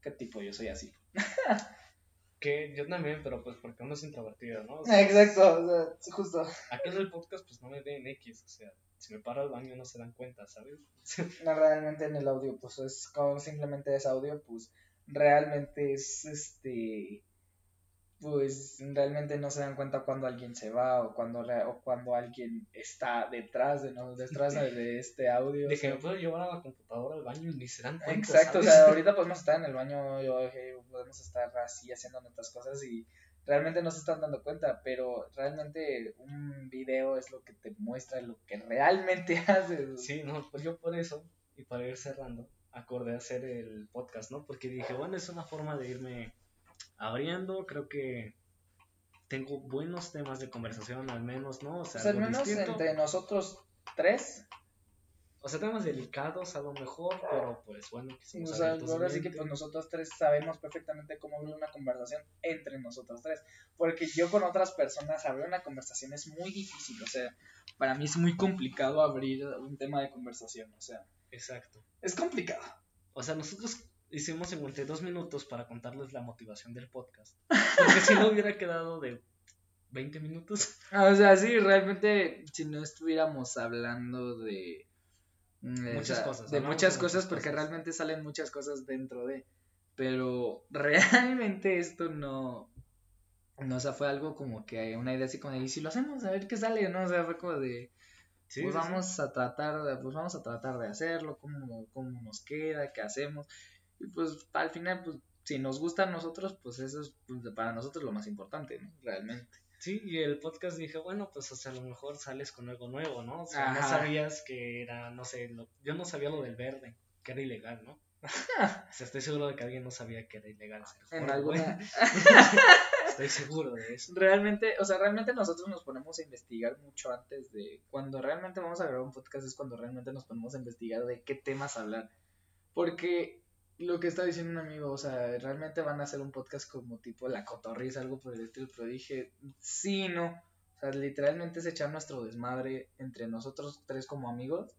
Speaker 2: ¿Qué tipo? Yo soy así.
Speaker 1: Que yo también, pero pues porque uno es introvertido, ¿no? O sea,
Speaker 2: Exacto, o sea, justo.
Speaker 1: Aquí en el podcast pues no me ven X, o sea, si me paro al baño no se dan cuenta, ¿sabes?
Speaker 2: No, realmente en el audio, pues es como simplemente es audio, pues realmente es este. Pues realmente no se dan cuenta cuando alguien se va o cuando, re- o cuando alguien está detrás de, no, detrás de, este audio. o
Speaker 1: De que
Speaker 2: sea.
Speaker 1: me puedo llevar a la computadora al baño y ni se dan cuenta.
Speaker 2: Exacto, o sea, ahorita podemos estar en el baño, yo, podemos estar así haciendo nuestras cosas y realmente no se están dando cuenta, pero realmente un video es lo que te muestra lo que realmente haces.
Speaker 1: Sí, no, pues yo por eso, y para ir cerrando, acordé hacer el podcast, ¿no? Porque dije, bueno, es una forma de irme abriendo, creo que tengo buenos temas de conversación, al menos, ¿no? O sea,
Speaker 2: O sea, al menos
Speaker 1: distinto.
Speaker 2: entre nosotros tres,
Speaker 1: O sea, temas delicados a lo mejor, pero pues bueno, quisimos
Speaker 2: o sea, ahora sí que pues nosotros tres sabemos perfectamente cómo abrir una conversación entre nosotros tres, porque yo con otras personas abrir una conversación es muy difícil, o sea, para mí es muy complicado abrir un tema de conversación, o sea,
Speaker 1: Exacto.
Speaker 2: es complicado.
Speaker 1: O sea, nosotros hicimos 52 minutos para contarles la motivación del podcast. Porque si no hubiera quedado de 20 minutos.
Speaker 2: O sea, sí, realmente, si no estuviéramos hablando de mm,
Speaker 1: cosas,
Speaker 2: de muchas
Speaker 1: de
Speaker 2: cosas, porque
Speaker 1: cosas.
Speaker 2: realmente salen muchas cosas dentro de, pero realmente esto no, no, o sea, fue algo como que una idea así como de, y si lo hacemos, a ver qué sale, ¿no? O sea, fue como de,
Speaker 1: Sí,
Speaker 2: pues
Speaker 1: sí, sí.
Speaker 2: vamos a tratar, de- pues vamos a tratar de hacerlo, cómo, cómo nos queda, qué hacemos, y pues al final, pues si nos gusta a nosotros, pues eso es pues, para nosotros lo más importante, ¿no? Realmente.
Speaker 1: Sí, y el podcast dije, bueno, pues o sea, a lo mejor sales con algo nuevo, ¿no? O sea, no sabías que era, no sé, lo- yo no sabía lo del verde, que era ilegal, ¿no? o sea, estoy seguro de que alguien no sabía que era ilegal ser
Speaker 2: En alguna,
Speaker 1: Estoy seguro de eso.
Speaker 2: realmente, o sea, realmente nosotros nos ponemos a investigar mucho antes de cuando realmente vamos a grabar un podcast es cuando realmente nos ponemos a investigar de qué temas hablar. Porque lo que está diciendo un amigo, o sea, realmente van a hacer un podcast como tipo La Cotorriza, algo por el estilo, pero dije, sí, no. O sea, literalmente es echar nuestro desmadre entre nosotros tres como amigos,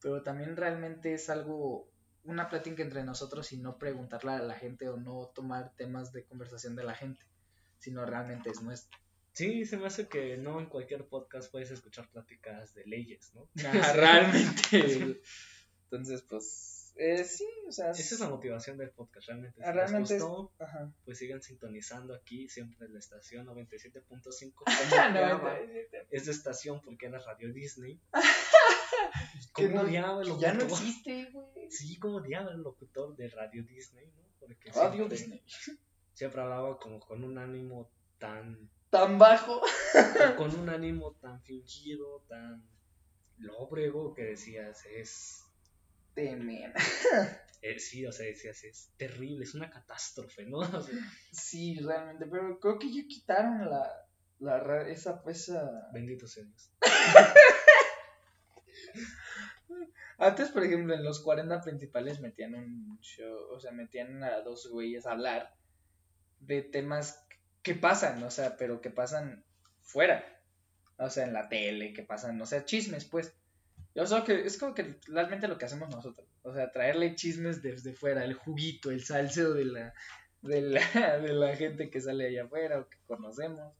Speaker 2: pero también realmente es algo, una plática entre nosotros y no preguntarle a la gente o no tomar temas de conversación de la gente, sino realmente es nuestro.
Speaker 1: Sí, se me hace que no en cualquier podcast puedes escuchar pláticas de leyes, ¿no?
Speaker 2: Ajá, realmente. Entonces, pues, eh, sí, o sea,
Speaker 1: Esa es la motivación del podcast, realmente. Si
Speaker 2: Ah, realmente
Speaker 1: les
Speaker 2: es-
Speaker 1: gustó,
Speaker 2: Ajá.
Speaker 1: pues sigan sintonizando aquí, siempre en la estación 97.5. como
Speaker 2: No,
Speaker 1: odiaba
Speaker 2: no,
Speaker 1: esa estación porque era Radio Disney. ¿Cómo odiaba el
Speaker 2: que ya no
Speaker 1: locutor?
Speaker 2: existe, güey.
Speaker 1: Sí, como odiaba el locutor de Radio Disney, ¿no? Porque
Speaker 2: Radio
Speaker 1: siempre,
Speaker 2: Disney.
Speaker 1: siempre hablaba como con un ánimo tan
Speaker 2: Tan bajo.
Speaker 1: con un ánimo tan fingido, tan lóbrego que decías, es,
Speaker 2: Temen.
Speaker 1: eh, sí, o sea, decías, es terrible, es una catástrofe, ¿no? O sea,
Speaker 2: Sí, realmente, pero creo que ya quitaron la, la esa, esa...
Speaker 1: bendito sea Dios.
Speaker 2: Antes, por ejemplo, en los 40 principales metían un show, o sea, metían a dos güeyes a hablar de temas que pasan, o sea, pero que pasan fuera. O sea, en la tele, que pasan, o sea, chismes, pues. Yo que es como que realmente lo que hacemos nosotros. O sea, traerle chismes desde fuera, el juguito, el salseo de la, de la, de la gente que sale allá afuera o que conocemos.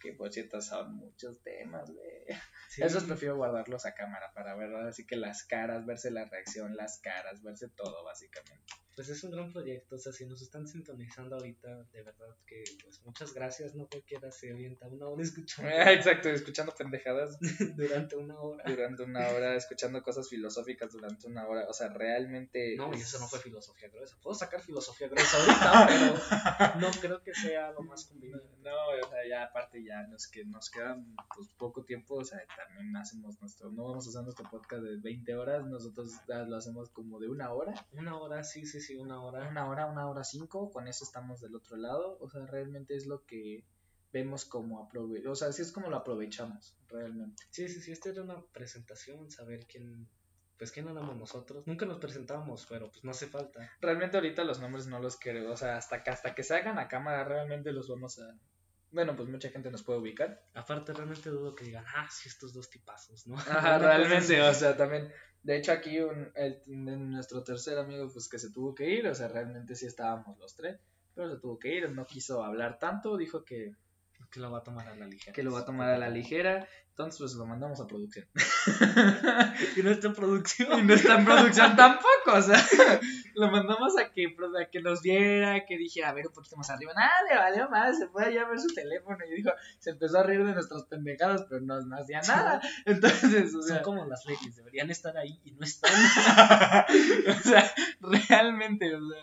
Speaker 2: Que por cierto son muchos temas, güey.
Speaker 1: Sí.
Speaker 2: Esos prefiero guardarlos a cámara para ver así que las caras, verse la reacción, las caras, verse todo básicamente.
Speaker 1: Pues es un gran proyecto, o sea, si nos están sintonizando ahorita, de verdad que pues muchas gracias, no cualquiera se avienta una hora escuchando
Speaker 2: Exacto, escuchando pendejadas
Speaker 1: durante una hora.
Speaker 2: durante una hora, escuchando cosas filosóficas durante una hora, o sea, realmente...
Speaker 1: No, y
Speaker 2: es-
Speaker 1: eso no fue filosofía gruesa. Puedo sacar filosofía gruesa ahorita, pero no creo que sea lo más conveniente.
Speaker 2: No, o sea, ya aparte ya nos, que nos quedan pues poco tiempo, o sea, también hacemos nuestro, no vamos a hacer nuestro podcast de 20 horas, nosotros lo hacemos como de una hora,
Speaker 1: Una hora, sí, sí, sí, una hora.
Speaker 2: una hora, una hora cinco, con eso estamos del otro lado, o sea, realmente es lo que vemos como aprove o sea, así es como lo aprovechamos, realmente.
Speaker 1: Sí, sí, sí, esta era una presentación, saber quién, pues quién éramos nosotros. Nunca nos presentábamos, pero pues no hace falta.
Speaker 2: Realmente ahorita los nombres no los quiero, o sea, hasta que, hasta que se hagan a cámara realmente los vamos a... Bueno, pues mucha gente nos puede ubicar.
Speaker 1: Aparte, realmente dudo que digan, ah, sí, estos dos tipazos, ¿no?
Speaker 2: Ajá, realmente, o sea, también, de hecho aquí un, el, nuestro tercer amigo pues que se tuvo que ir, o sea, realmente sí estábamos los tres, pero se tuvo que ir, no quiso hablar tanto, dijo que,
Speaker 1: Que lo va a tomar a la ligera.
Speaker 2: que lo va a tomar a la ligera, entonces pues lo mandamos a producción.
Speaker 1: Y nuestra producción.
Speaker 2: y no está en producción tampoco, o sea, lo mandamos a que, pues, a que nos viera, que dijera, a ver, un poquito más arriba, nada, le valió más, se fue allá a ver su teléfono y dijo, se empezó a reír de nuestras pendejadas, pero no, no hacía nada, entonces, o sea...
Speaker 1: Son como las leyes, deberían estar ahí y no están.
Speaker 2: o sea, realmente, o sea,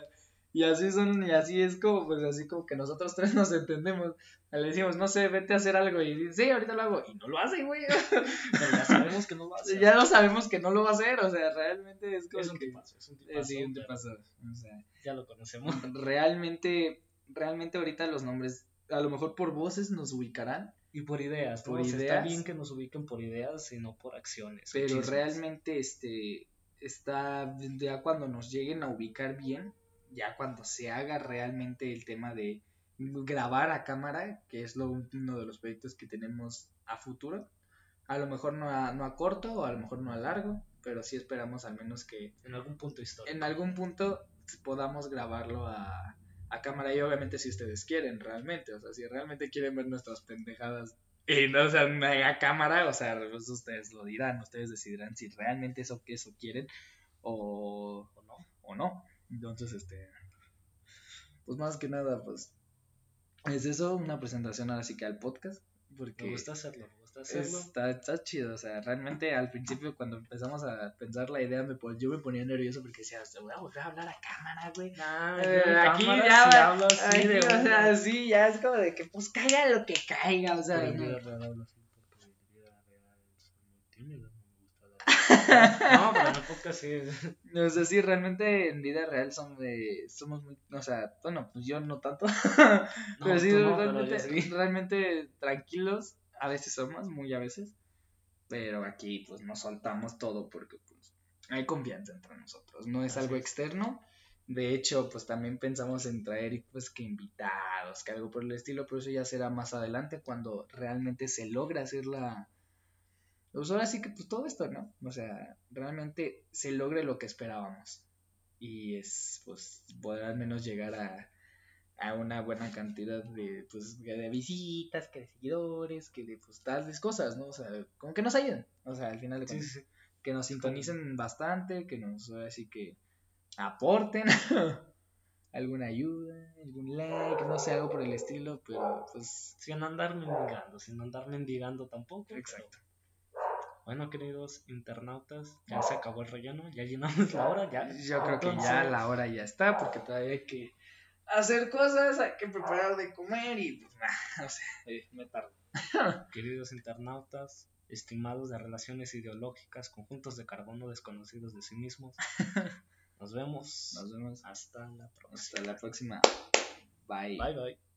Speaker 2: y así son, y así es como, pues así como que nosotros tres nos entendemos. Le decimos, no sé, vete a hacer algo, y dice, sí, ahorita lo hago, y no lo hace, güey.
Speaker 1: Pero ya sabemos que no lo hace.
Speaker 2: ya lo sabemos que no lo va a hacer, o sea, realmente es como
Speaker 1: es un
Speaker 2: que-
Speaker 1: tipazo, es un tipazo.
Speaker 2: sí, un tipazo, o sea,
Speaker 1: Ya lo conocemos.
Speaker 2: realmente, realmente ahorita los nombres, a lo mejor por voces nos ubicarán,
Speaker 1: Y por ideas.
Speaker 2: Por
Speaker 1: sea, Está
Speaker 2: ideas.
Speaker 1: bien que nos ubiquen por ideas y no por acciones.
Speaker 2: pero realmente, este, está, ya cuando nos lleguen a ubicar bien, ya cuando se haga realmente el tema de grabar a cámara, que es lo, uno de los proyectos que tenemos a futuro, a lo mejor no a, no a corto o a lo mejor no a largo, pero sí esperamos al menos que
Speaker 1: En algún punto histórico.
Speaker 2: en algún punto podamos grabarlo a, a cámara y obviamente si ustedes quieren realmente, o sea, si realmente quieren ver nuestras pendejadas y no sean a cámara, o sea, pues ustedes lo dirán, ustedes decidirán si realmente eso que eso quieren o,
Speaker 1: ¿O no?
Speaker 2: o no. Entonces, este, pues más que nada, pues es eso, una presentación ahora sí que al podcast, porque
Speaker 1: Me gusta hacerlo, me gusta hacerlo.
Speaker 2: Está, está chido, o sea, realmente al principio cuando empezamos a pensar la idea, me, yo me ponía nervioso porque decía, "Te voy a volver a hablar a cámara, güey.
Speaker 1: Ah,
Speaker 2: Eh, aquí
Speaker 1: cámara
Speaker 2: ya,
Speaker 1: hablo así
Speaker 2: aquí,
Speaker 1: de
Speaker 2: o sea, sí, ya es como de que pues caiga lo que caiga, o sea,
Speaker 1: Pero en
Speaker 2: no.
Speaker 1: vida real hablo así porque en vida real soy muy tímido, no me gusta hablar. No, pero en el podcast sí.
Speaker 2: O sea, sí, realmente en vida real son de, somos muy, o sea, bueno, pues yo no tanto,
Speaker 1: No,
Speaker 2: pero sí,
Speaker 1: no,
Speaker 2: realmente, realmente tranquilos, a veces somos, muy a veces, pero aquí pues nos soltamos todo porque pues hay confianza entre nosotros, no es
Speaker 1: Así
Speaker 2: algo
Speaker 1: es.
Speaker 2: externo, de hecho pues también pensamos en traer pues que invitados, que algo por el estilo, pero eso ya será más adelante cuando realmente se logra hacer la... Pues ahora sí que pues todo esto, ¿no? O sea, realmente se logre lo que esperábamos. Y es pues poder al menos llegar a, a una buena cantidad de pues de visitas, que de seguidores, que de pues tales cosas, ¿no? O sea, como que nos ayuden. O sea, al final de cuentas,
Speaker 1: sí, sí.
Speaker 2: que nos sintonicen bastante, que nos ahora sí que aporten alguna ayuda, algún like, no sé, algo por el estilo, pero pues
Speaker 1: Sin andar mendigando, sin andar mendigando tampoco. pero-
Speaker 2: Exacto.
Speaker 1: Bueno, queridos internautas, ya se acabó el relleno, ya llenamos la hora, ya.
Speaker 2: Yo creo que ya la hora ya está, porque todavía hay que hacer cosas, hay que preparar de comer y pues nah, no sé, eh, me tardo.
Speaker 1: Queridos internautas, estimados de relaciones ideológicas, conjuntos de carbono desconocidos de sí mismos, nos vemos.
Speaker 2: Nos vemos
Speaker 1: Hasta la próxima.
Speaker 2: hasta la próxima. Bye.
Speaker 1: Bye bye.